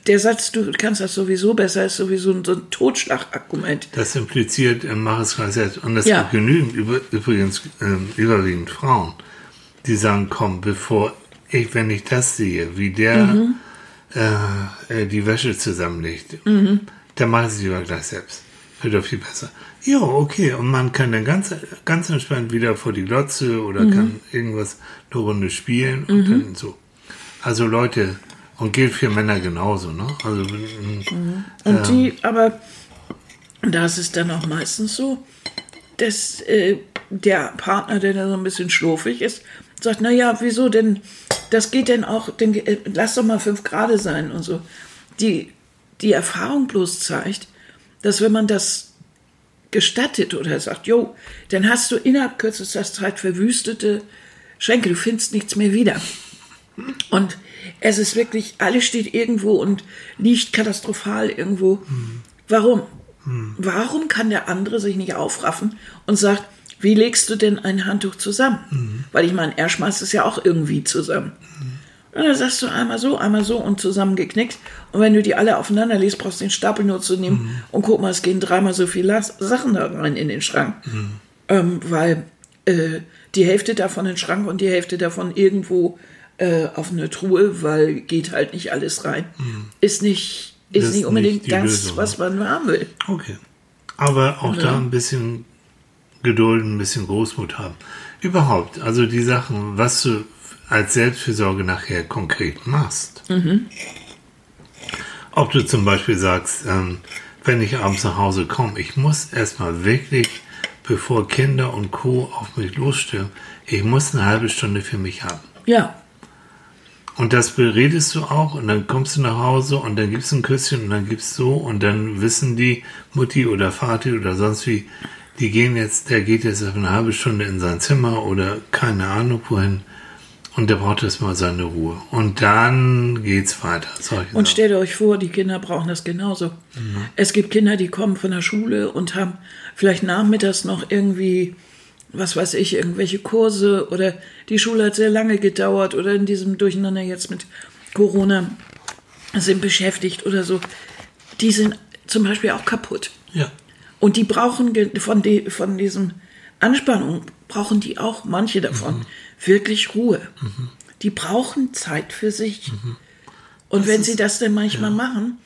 Der Satz, du kannst das sowieso besser, ist sowieso so ein Totschlagargument. Das impliziert, äh, mach es gleich selbst. Und es Ja. gibt genügend, über, übrigens ähm, überwiegend Frauen, die sagen, komm, bevor ich, wenn ich das sehe, wie der Mhm. äh, äh, die Wäsche zusammenlegt, dann mache ich es lieber gleich selbst. Wird doch viel besser. Ja, okay. Und man kann dann ganz, ganz entspannt wieder vor die Glotze oder Mhm. kann irgendwas eine Runde spielen und dann so. Also Leute, und gilt für Männer genauso, ne? Also, ähm, Und die, aber da ist es dann auch meistens so, dass äh, der Partner, der da so ein bisschen schlurfig ist, sagt, na ja, wieso denn, das geht denn auch, denn, äh, lass doch mal fünf Grade sein und so. Die, die Erfahrung bloß zeigt, dass wenn man das gestattet oder sagt, jo, dann hast du innerhalb kürzester Zeit verwüstete Schränke, du findest nichts mehr wieder. Und es ist wirklich, alles steht irgendwo und liegt katastrophal irgendwo. Warum? Warum kann der andere sich nicht aufraffen und sagt, wie legst du denn ein Handtuch zusammen? Weil ich meine, er schmeißt es ja auch irgendwie zusammen. Und dann sagst du einmal so, einmal so und zusammengeknickt. Und wenn du die alle aufeinander legst, brauchst du den Stapel nur zu nehmen und guck mal, es gehen dreimal so viele Sachen da rein in den Schrank. Ähm, weil äh, die Hälfte davon in den Schrank und die Hälfte davon irgendwo äh, auf eine Truhe, weil geht halt nicht alles rein. Ist nicht, ist nicht unbedingt nicht das, Lösung, was man haben will. Okay. Aber auch Ja. da ein bisschen Geduld, ein bisschen Großmut haben. Überhaupt, also die Sachen, was du als Selbstfürsorge nachher konkret machst. Ob du zum Beispiel sagst, ähm, wenn ich abends nach Hause komme, ich muss erstmal wirklich, bevor Kinder und Co. auf mich losstürmen, ich muss eine halbe Stunde für mich haben. Ja, Und das beredest du auch und dann kommst du nach Hause und dann gibst du ein Küsschen und dann gibst so und dann wissen die Mutti oder Vati oder sonst wie, die gehen jetzt, der geht jetzt auf eine halbe Stunde in sein Zimmer oder keine Ahnung wohin und der braucht jetzt mal seine Ruhe. Und dann geht's weiter. Und stellt euch vor, die Kinder brauchen das genauso. Es gibt Kinder, die kommen von der Schule und haben vielleicht nachmittags noch irgendwie, was weiß ich, irgendwelche Kurse oder die Schule hat sehr lange gedauert oder in diesem Durcheinander jetzt mit Corona sind beschäftigt oder so. Die sind zum Beispiel auch kaputt. ja. Und die brauchen von, die, von diesem Anspannung, brauchen die auch, manche davon, wirklich Ruhe. Die brauchen Zeit für sich. Und wenn sie das denn manchmal machen,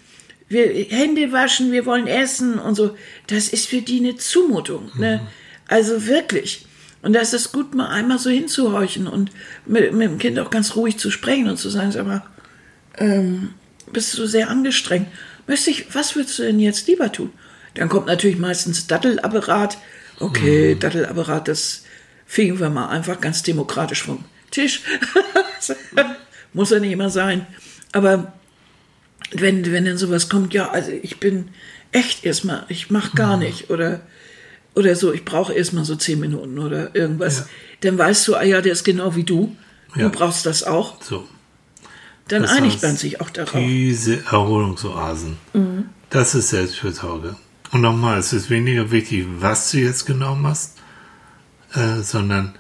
wir Hände waschen, wir wollen essen und so. Das ist für die eine Zumutung. Ne? Also wirklich. Und da ist es gut, mal einmal so hinzuhorchen und mit, mit dem Kind auch ganz ruhig zu sprechen und zu sagen, sag mal, ähm, bist du sehr angestrengt. Möchte ich, was würdest du denn jetzt lieber tun? Dann kommt natürlich meistens Dattelapparat. Okay, Dattelapparat, das fegen wir mal einfach ganz demokratisch vom Tisch. Muss ja nicht immer sein. Aber wenn, wenn dann sowas kommt, ja, also ich bin echt erstmal, ich mach gar nicht oder, oder so, ich brauche erstmal so zehn Minuten oder irgendwas, Ja. dann weißt du, ah ja, der ist genau wie du, Ja. du brauchst das auch, So. dann Das einigt heißt, man sich auch darauf. Diese Erholungsoasen, das ist Selbstfürsorge. Und nochmal, es ist weniger wichtig, was du jetzt genau machst, äh, sondern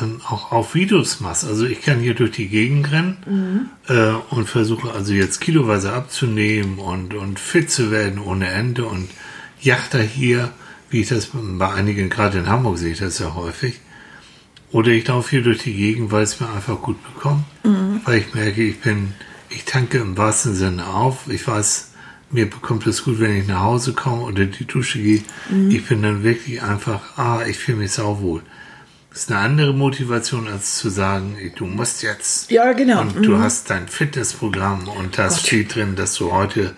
ähm, auch auf wie du es machst. Also ich kann hier durch die Gegend rennen äh, und versuche also jetzt kiloweise abzunehmen und, und fit zu werden ohne Ende und Yachter hier, wie ich das bei einigen, gerade in Hamburg sehe ich das ja häufig. Oder ich laufe hier durch die Gegend, weil es mir einfach gut bekommt. Weil ich merke, ich bin, ich tanke im wahrsten Sinne auf. Ich weiß, mir bekommt es gut, wenn ich nach Hause komme oder die Dusche gehe. Ich bin dann wirklich einfach, ah, ich fühle mich sauwohl. Das ist eine andere Motivation, als zu sagen, du musst jetzt. Ja, genau. Und du hast dein Fitnessprogramm und da steht drin, dass du heute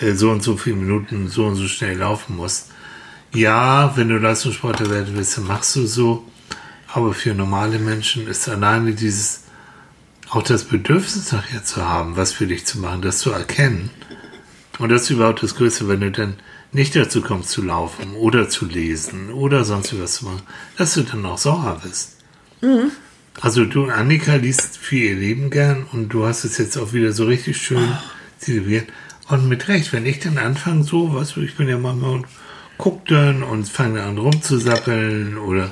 äh, so und so viele Minuten so und so schnell laufen musst. Ja, wenn du Leistungssportler werden willst, dann machst du so. Aber für normale Menschen ist alleine dieses, auch das Bedürfnis nachher zu haben, was für dich zu machen, das zu erkennen. Und das ist überhaupt das Größte, wenn du dann nicht dazu kommst zu laufen oder zu lesen oder sonst was zu machen, dass du dann auch sauer bist. Also du, Annika, liest für ihr Leben gern und du hast es jetzt auch wieder so richtig schön zelebriert. Und mit Recht, wenn ich dann anfange so, was ich bin ja manchmal und guck dann und fange an rumzusappeln oder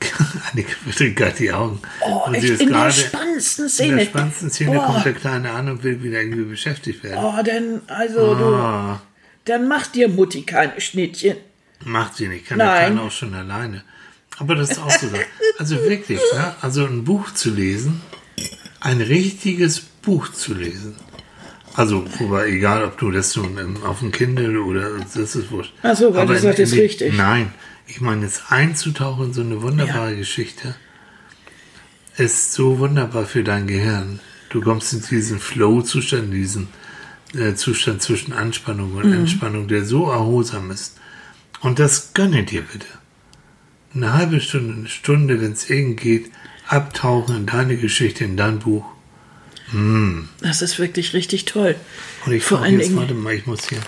Annika verdreht gerade die Augen. Oh, Und sie echt ist in der spannendsten In Szene. der spannendsten Szene Boah. kommt der Kleine an und will wieder irgendwie beschäftigt werden. Oh, dann, also Ah. du, dann macht dir Mutti keine Schnittchen. Macht sie nicht, kann Nein. der Kleine auch schon alleine. Aber das ist auch so. Also wirklich, ne? also ein Buch zu lesen, ein richtiges Buch zu lesen. Also, wobei, egal ob du das nun im- auf dem Kindle oder das ist wurscht. Ach so, weil du in- sagtest richtig. Nein, ich meine, jetzt einzutauchen in so eine wunderbare Ja. Geschichte ist so wunderbar für dein Gehirn. Du kommst in diesen Flow-Zustand, in diesen äh, Zustand zwischen Anspannung Mhm. und Entspannung, der so erholsam ist. Und das gönne dir bitte. Eine halbe Stunde, eine Stunde, wenn es irgend geht, abtauchen in deine Geschichte, in dein Buch. Das ist wirklich richtig toll. Und ich Vor frage allen jetzt, Dingen- warte mal, ich muss hier,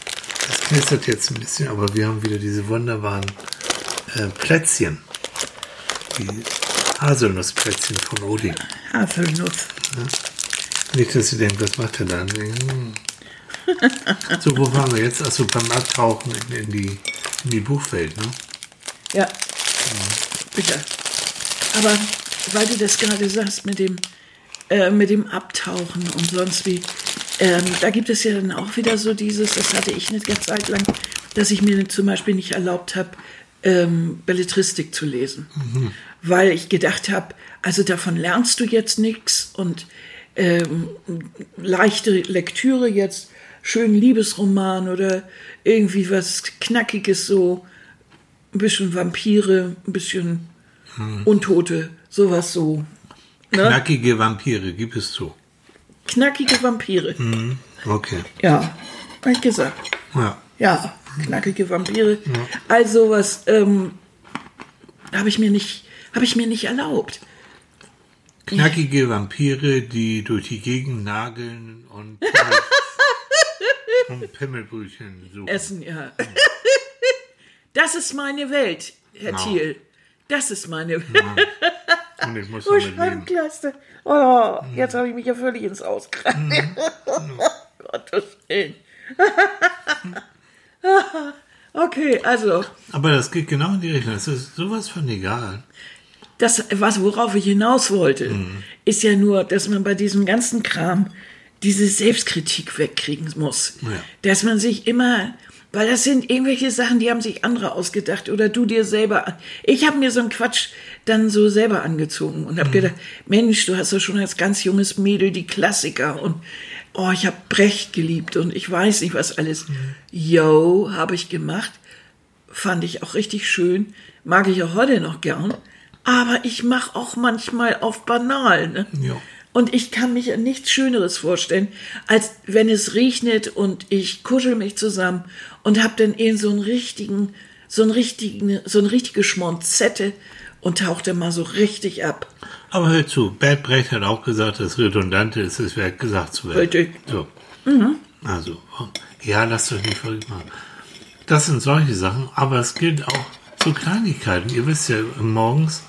das knistert jetzt ein bisschen, aber wir haben wieder diese wunderbaren äh, Plätzchen. Die Haselnussplätzchen von Odi. Haselnuss. Nicht, dass ihr denkt, was macht er da? Hm. So, wo waren wir jetzt? Achso, beim Abtauchen in, in, die, in die Buchwelt, ne? Ja, bitte. Aber weil du das gerade sagst mit dem, äh, mit dem Abtauchen und sonst wie, ähm, da gibt es ja dann auch wieder so dieses, das hatte ich eine ganze Zeit lang, dass ich mir zum Beispiel nicht erlaubt habe, ähm, Belletristik zu lesen. Weil ich gedacht habe, also davon lernst du jetzt nichts und ähm, leichte Lektüre jetzt, schön Liebesroman oder irgendwie was Knackiges so, ein bisschen Vampire, ein bisschen Untote, sowas so. Ne? Knackige Vampire, gib es zu. Knackige Vampire. Okay. Ja, hab ich gesagt. Ja. Ja, knackige Vampire. Also was ähm, habe ich mir nicht, habe ich mir nicht erlaubt. Knackige Vampire, die durch die Gegend nageln und, Pimmel, und Pimmelbrötchen suchen. Essen, ja. Das ist meine Welt, Herr No. Thiel. Das ist meine Welt. Und ich muss Oh. Schreibenklasse. Oh, jetzt habe ich mich ja völlig ins Ausgreifen. Gottes Willen. okay, also, Aber das geht genau in die Richtung. Das ist sowas von egal. das, was, worauf ich hinaus wollte, Mhm. ist ja nur, dass man bei diesem ganzen Kram diese Selbstkritik wegkriegen muss. Ja. Dass man sich immer, weil das sind irgendwelche Sachen, die haben sich andere ausgedacht oder du dir selber. Ich habe mir so einen Quatsch dann so selber angezogen und habe Mhm. gedacht, Mensch, du hast doch schon als ganz junges Mädel die Klassiker und oh, ich habe Brecht geliebt und ich weiß nicht was alles. Yo, habe ich gemacht. Fand ich auch richtig schön. Mag ich auch heute noch gern. Aber ich mache auch manchmal auf banal. Ne? Ja. Und ich kann mich nichts Schöneres vorstellen, als wenn es regnet und ich kuschel mich zusammen und hab dann eben so einen richtigen, so einen richtigen, so eine richtige Schmonzette und taucht dann mal so richtig ab. Aber hör zu, Bert Brecht hat auch gesagt, das Redundante ist es wert, gesagt zu werden. Richtig. So. Also, ja, lasst euch nicht verrückt machen. Das sind solche Sachen, aber es gilt auch für Kleinigkeiten. Ihr wisst ja, morgens,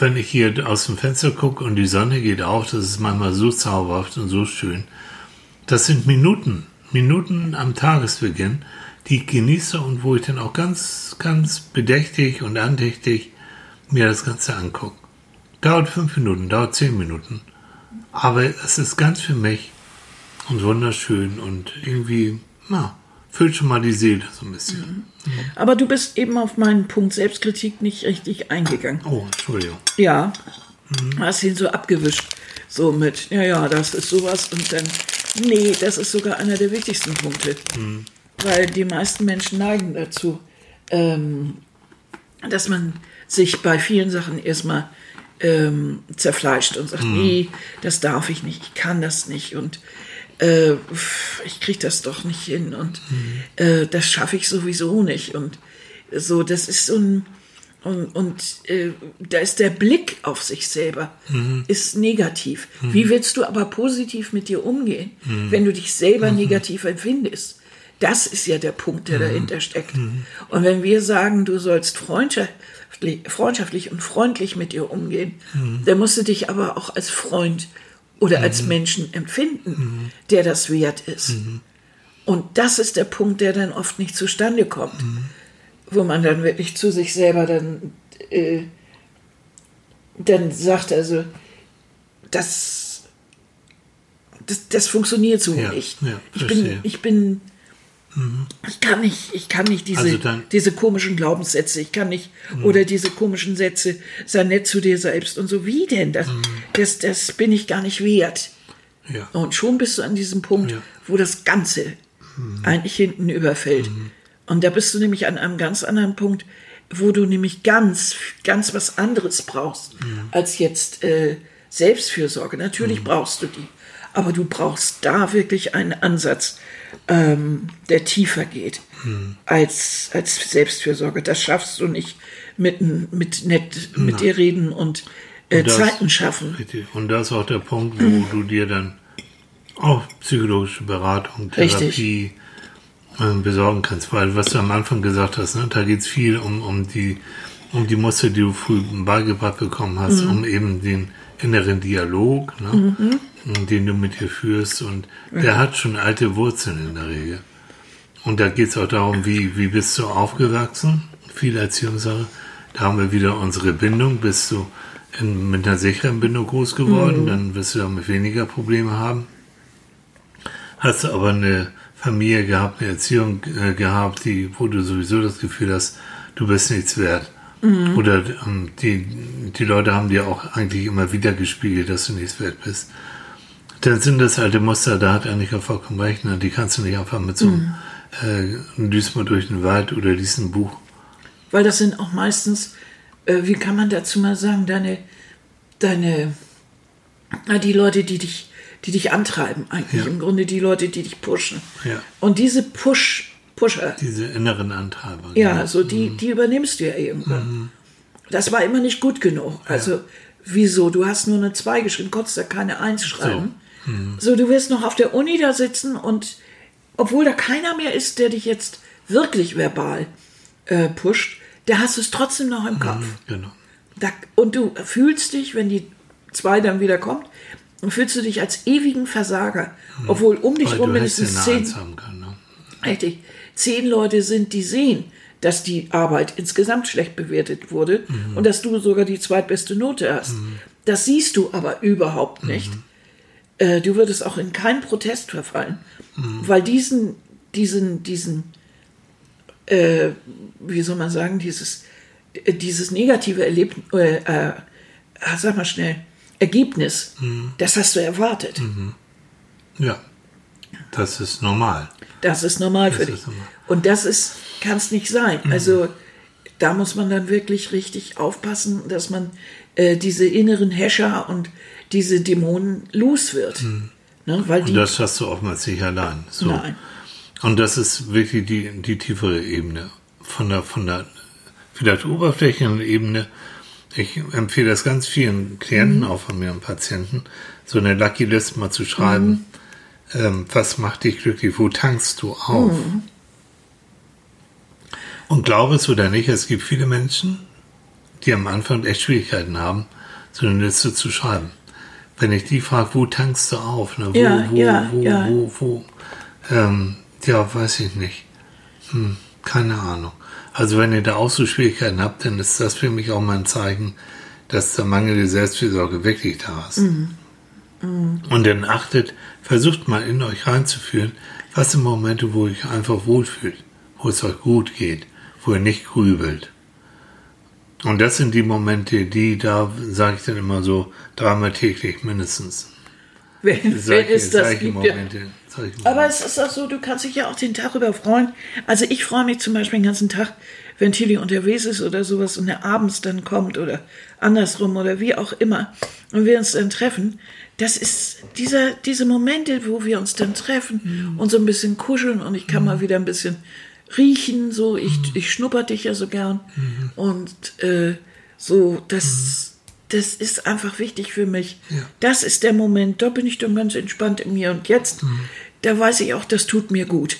wenn ich hier aus dem Fenster gucke und die Sonne geht auf, das ist manchmal so zauberhaft und so schön. Das sind Minuten, Minuten am Tagesbeginn, die ich genieße und wo ich dann auch ganz, ganz bedächtig und andächtig mir das Ganze angucke. Dauert fünf Minuten, dauert zehn Minuten. Aber es ist ganz für mich und wunderschön und irgendwie, na, füllt schon mal die Seele so ein bisschen. Aber du bist eben auf meinen Punkt Selbstkritik nicht richtig eingegangen. Oh, Entschuldigung. Ja, hast ihn so abgewischt. So mit, ja, ja, das ist sowas und dann, nee, das ist sogar einer der wichtigsten Punkte. Weil die meisten Menschen neigen dazu, ähm, dass man sich bei vielen Sachen erstmal ähm, zerfleischt und sagt, nee, das darf ich nicht, ich kann das nicht und äh, ich kriege das doch nicht hin und äh, das schaffe ich sowieso nicht und so, das ist so ein und, und äh, da ist der Blick auf sich selber ist negativ. Wie willst du aber positiv mit dir umgehen, wenn du dich selber negativ empfindest? Das ist ja der Punkt, der dahinter steckt. Und wenn wir sagen, du sollst freundschaftlich, freundschaftlich und freundlich mit dir umgehen, dann musst du dich aber auch als Freund oder als Menschen empfinden, der das wert ist. Und das ist der Punkt, der dann oft nicht zustande kommt, wo man dann wirklich zu sich selber dann, äh, dann sagt, also, das, das, das funktioniert so Ja, nicht. ja, ich bin. Mhm. ich bin, ich kann nicht, ich kann nicht diese, Also dann- diese komischen Glaubenssätze, ich kann nicht, oder diese komischen Sätze, sei nett zu dir selbst und so, wie denn? Das, Mhm. das, das bin ich gar nicht wert. Ja. Und schon bist du an diesem Punkt, Ja. Mhm. wo das Ganze eigentlich hinten überfällt. Und da bist du nämlich an einem ganz anderen Punkt, wo du nämlich ganz, ganz was anderes brauchst Mhm. als jetzt äh, Selbstfürsorge. Natürlich brauchst du die, aber du brauchst da wirklich einen Ansatz, ähm, der tiefer geht Mhm. als, als Selbstfürsorge. Das schaffst du nicht mit, mit nett mit dir reden und, äh, Und das- Zeiten schaffen. Richtig. Und das ist auch der Punkt, wo du dir dann auch psychologische Beratung. Therapie ähm, besorgen kannst. Weil, was du am Anfang gesagt hast, ne, da geht es viel um, um, die, um die Muster, die du früh beigebracht bekommen hast, um eben den inneren Dialog, ne, den du mit dir führst. Und der hat schon alte Wurzeln in der Regel. Und da geht es auch darum, wie, wie bist du aufgewachsen? Viel Erziehungssache. Da haben wir wieder unsere Bindung. Bist du in, mit einer sicheren Bindung groß geworden, dann wirst du damit weniger Probleme haben. Hast du aber eine Familie gehabt, eine Erziehung äh, gehabt, die, wo du sowieso das Gefühl hast, du bist nichts wert. Oder ähm, die, die Leute haben dir auch eigentlich immer wieder gespiegelt, dass du nichts wert bist. Dann sind das alte Muster, da hat Annika vollkommen recht, ne? die kannst du nicht einfach mit so einem äh, düst mal durch den Wald oder diesem Buch. Weil das sind auch meistens, äh, wie kann man dazu mal sagen, deine, deine, na, die Leute, die dich, die dich antreiben, eigentlich Ja. im Grunde die Leute, die dich pushen. Ja. Und diese Push, Pusher, Diese inneren Antreiber. ja, genau. so die, die übernimmst du ja irgendwann. Das war immer nicht gut genug. Also, wieso? Du hast nur eine 2 geschrieben, konntest da keine 1 schreiben. So. du wirst noch auf der Uni da sitzen und obwohl da keiner mehr ist, der dich jetzt wirklich verbal äh, pusht, da hast du es trotzdem noch im Kopf. Genau. Da, und du fühlst dich, wenn die 2 dann wieder kommt, fühlst du dich als ewigen Versager. Obwohl um dich Weil rum du hättest ja mindestens zehn können. Ne? richtig, zehn Leute sind, die sehen, dass die Arbeit insgesamt schlecht bewertet wurde und dass du sogar die zweitbeste Note hast. Das siehst du aber überhaupt nicht. Äh, du würdest auch in keinen Protest verfallen, weil diesen, diesen, diesen, äh, wie soll man sagen, dieses, äh, dieses negative Erlebnis, äh, äh, sag mal schnell, Ergebnis, das hast du erwartet. Ja. Das ist normal. Das ist normal Das für ist dich. normal. Und das ist, kann es nicht sein. Also da muss man dann wirklich richtig aufpassen, dass man äh, diese inneren Häscher und diese Dämonen los wird. Ne? Weil die, Und das hast du oftmals nicht allein. So. Nein. Und das ist wirklich die, die tiefere Ebene. Von der, von der vielleicht oberflächlichen Ebene. Ich empfehle das ganz vielen Klienten, auch von mir und Patienten, so eine Lucky List mal zu schreiben. Ähm, was macht dich glücklich? Wo tankst du auf? Und glaube es oder nicht, es gibt viele Menschen, die am Anfang echt Schwierigkeiten haben, so eine Liste zu schreiben. Wenn ich die frage, wo tankst du auf? Ne? Wo, Ja, wo, ja, wo, ja. wo, wo? Ähm, ja, weiß ich nicht. Hm, keine Ahnung. Also wenn ihr da auch so Schwierigkeiten habt, dann ist das für mich auch mal ein Zeichen, dass der mangelnde Selbstfürsorge wirklich da ist. Mhm. Und dann achtet, versucht mal in euch reinzuführen, was sind Momente, wo ihr euch einfach wohlfühlt, wo es euch gut geht, wo ihr nicht grübelt. Und das sind die Momente, die da, sage ich dann immer so, dreimal täglich mindestens. wenn, wenn Solche, es das gibt. Ja. Momente. Solche Aber es ist auch so, du kannst dich ja auch den Tag über freuen. Also ich freue mich zum Beispiel den ganzen Tag, wenn Tilly unterwegs ist oder sowas und er abends dann kommt oder andersrum oder wie auch immer und wir uns dann treffen. Das ist dieser, diese Momente, wo wir uns dann treffen und so ein bisschen kuscheln und ich kann mal wieder ein bisschen riechen, so ich, ich schnupper dich ja so gern und äh, so, das, das ist einfach wichtig für mich. Ja. Das ist der Moment, da bin ich dann ganz entspannt in mir und jetzt, da weiß ich auch, das tut mir gut.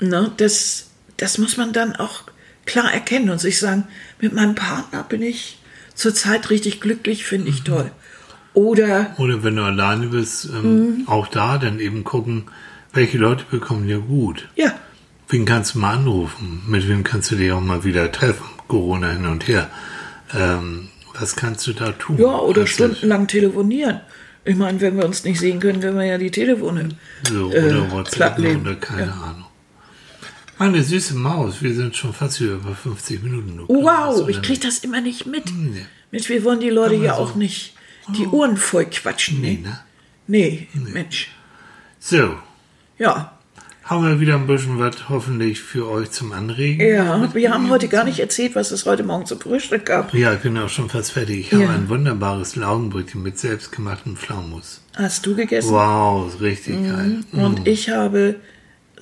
Ne, das, das muss man dann auch klar erkennen und sich sagen, mit meinem Partner bin ich zurzeit richtig glücklich, finde ich toll. Oder Oder wenn du alleine bist, Mhm. ähm, auch da dann eben gucken, welche Leute bekommen dir gut. ja, Wen kannst du mal anrufen? Mit wem kannst du dich auch mal wieder treffen? Corona hin und her. Ähm, was kannst du da tun? ja, oder Also, stundenlang telefonieren. Ich meine, wenn wir uns nicht sehen können, können wir ja die Telefone. So, äh, oder WhatsApp plattlegen. oder keine Ja. Ahnung. Meine süße Maus, wir sind schon fast über 50 Minuten. Du Oh, wow, ich kriege das immer nicht mit. Nee. Mit, wir wollen die Leute ja so. auch nicht die Ohren voll quatschen. Nee, Nee, ne? nee, Mensch. So, Ja, haben wir wieder ein bisschen was hoffentlich für euch zum Anregen. ja, wir haben heute gar nicht erzählt, was es heute Morgen zum Frühstück gab. Ja, ich bin auch schon fast fertig. Ich habe Ja. ein wunderbares Laugenbrötchen mit selbstgemachtem Pflaumus. Hast du gegessen? Wow, richtig geil. Und ich habe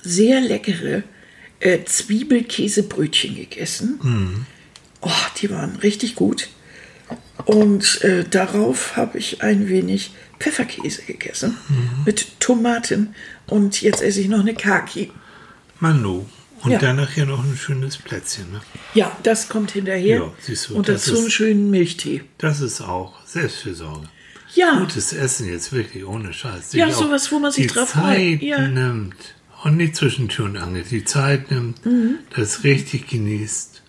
sehr leckere äh, Zwiebelkäsebrötchen gegessen. Oh, die waren richtig gut. Und äh, darauf habe ich ein wenig Pfefferkäse gegessen mit Tomaten. Und jetzt esse ich noch eine Kaki. Manu. Und Ja. dann nachher noch ein schönes Plätzchen. Ne? Ja, das kommt hinterher. Ja, siehst du, und dazu einen schönen Milchtee. Das ist auch Selbstfürsorge. Ja, Gutes Essen jetzt wirklich ohne Scheiß. Ja, sowas, wo man sich drauf freut. Zeit Ja. nimmt und nicht zwischen Tür und Angel. Die Zeit nimmt, Mhm. das richtig genießt.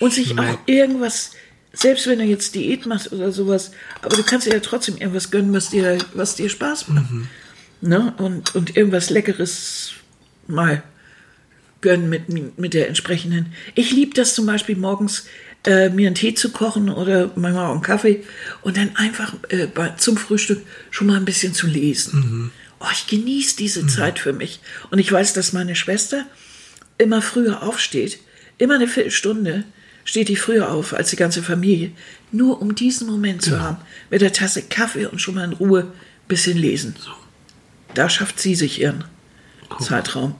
und sich auch schmeckt. irgendwas, selbst wenn du jetzt Diät machst oder sowas, aber du kannst dir ja trotzdem irgendwas gönnen, was dir, was dir Spaß macht. Mhm. Ne? Und, und irgendwas Leckeres mal gönnen mit, mit der entsprechenden. Ich liebe das zum Beispiel morgens, äh, mir einen Tee zu kochen oder manchmal auch einen Kaffee und dann einfach äh, bei, zum Frühstück schon mal ein bisschen zu lesen. Oh, ich genieße diese Zeit für mich. Und ich weiß, dass meine Schwester immer früher aufsteht, immer eine Viertelstunde steht die früher auf als die ganze Familie, nur um diesen Moment zu haben, mit der Tasse Kaffee und schon mal in Ruhe ein bisschen lesen. Da schafft sie sich ihren Zeitraum.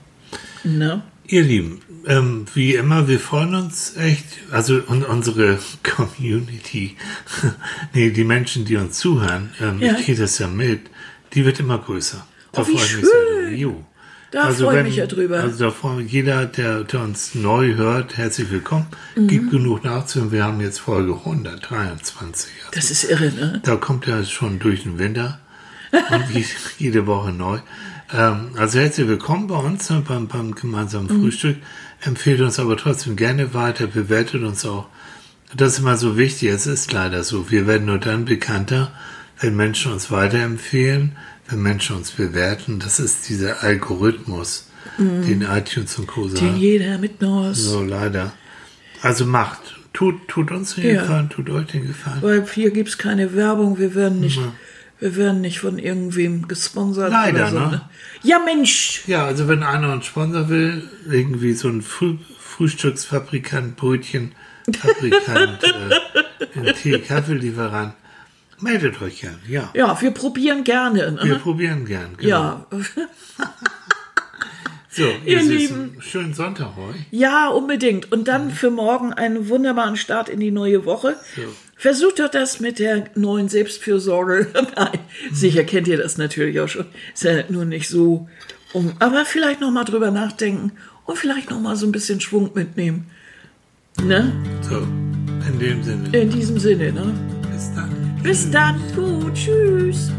Ne? Ihr Lieben, ähm, wie immer, wir freuen uns echt, also und unsere Community, nee, die Menschen, die uns zuhören, ähm, Ja. ich kriege das ja mit, die wird immer größer. Da Oh, wie freue ich mich sehr. Jo. Da freue ich mich ja drüber. Also da freuen wir jeder, der, der uns neu hört, herzlich willkommen. Mhm. Gibt genug nachzuhören. Wir haben jetzt Folge 123. Also Das ist irre, ne? da kommt er schon durch den Winter und je- jede Woche neu. Ähm, also herzlich willkommen bei uns ne, beim, beim gemeinsamen Frühstück. Empfehlt uns aber trotzdem gerne weiter, bewertet uns auch. Das ist immer so wichtig, es ist leider so. Wir werden nur dann bekannter, wenn Menschen uns weiterempfehlen, wenn Menschen uns bewerten. Das ist dieser Algorithmus, den iTunes und Co. Den jeder mit Nos. So leider. Also macht, tut, tut uns den Ja. Gefallen, tut euch den Gefallen. Weil hier gibt es keine Werbung, wir werden nicht, Wir werden nicht von irgendwem gesponsert. Leider, oder so, ne? Ja, Mensch. Ja, also wenn einer einen Sponsor will, irgendwie so ein Früh Frühstücksfabrikant, Brötchen, Fabrikant, äh, Tee, Kaffeelieferant, meldet euch gern, ja. Ja, wir probieren gerne. Ne? Wir probieren gern, genau. ja. So, Ihr ihr Lieben. Schönen Sonntag euch. ja, unbedingt. Und dann für morgen einen wunderbaren Start in die neue Woche. Versucht doch das mit der neuen Selbstfürsorge. Nein, sicher kennt ihr das natürlich auch schon. Ist ja nur nicht so. Um, aber vielleicht noch mal drüber nachdenken und vielleicht noch mal so ein bisschen Schwung mitnehmen. Ne? So, in dem Sinne, In diesem Sinne, ne? bis dann. Bis dann. Gut, tschüss.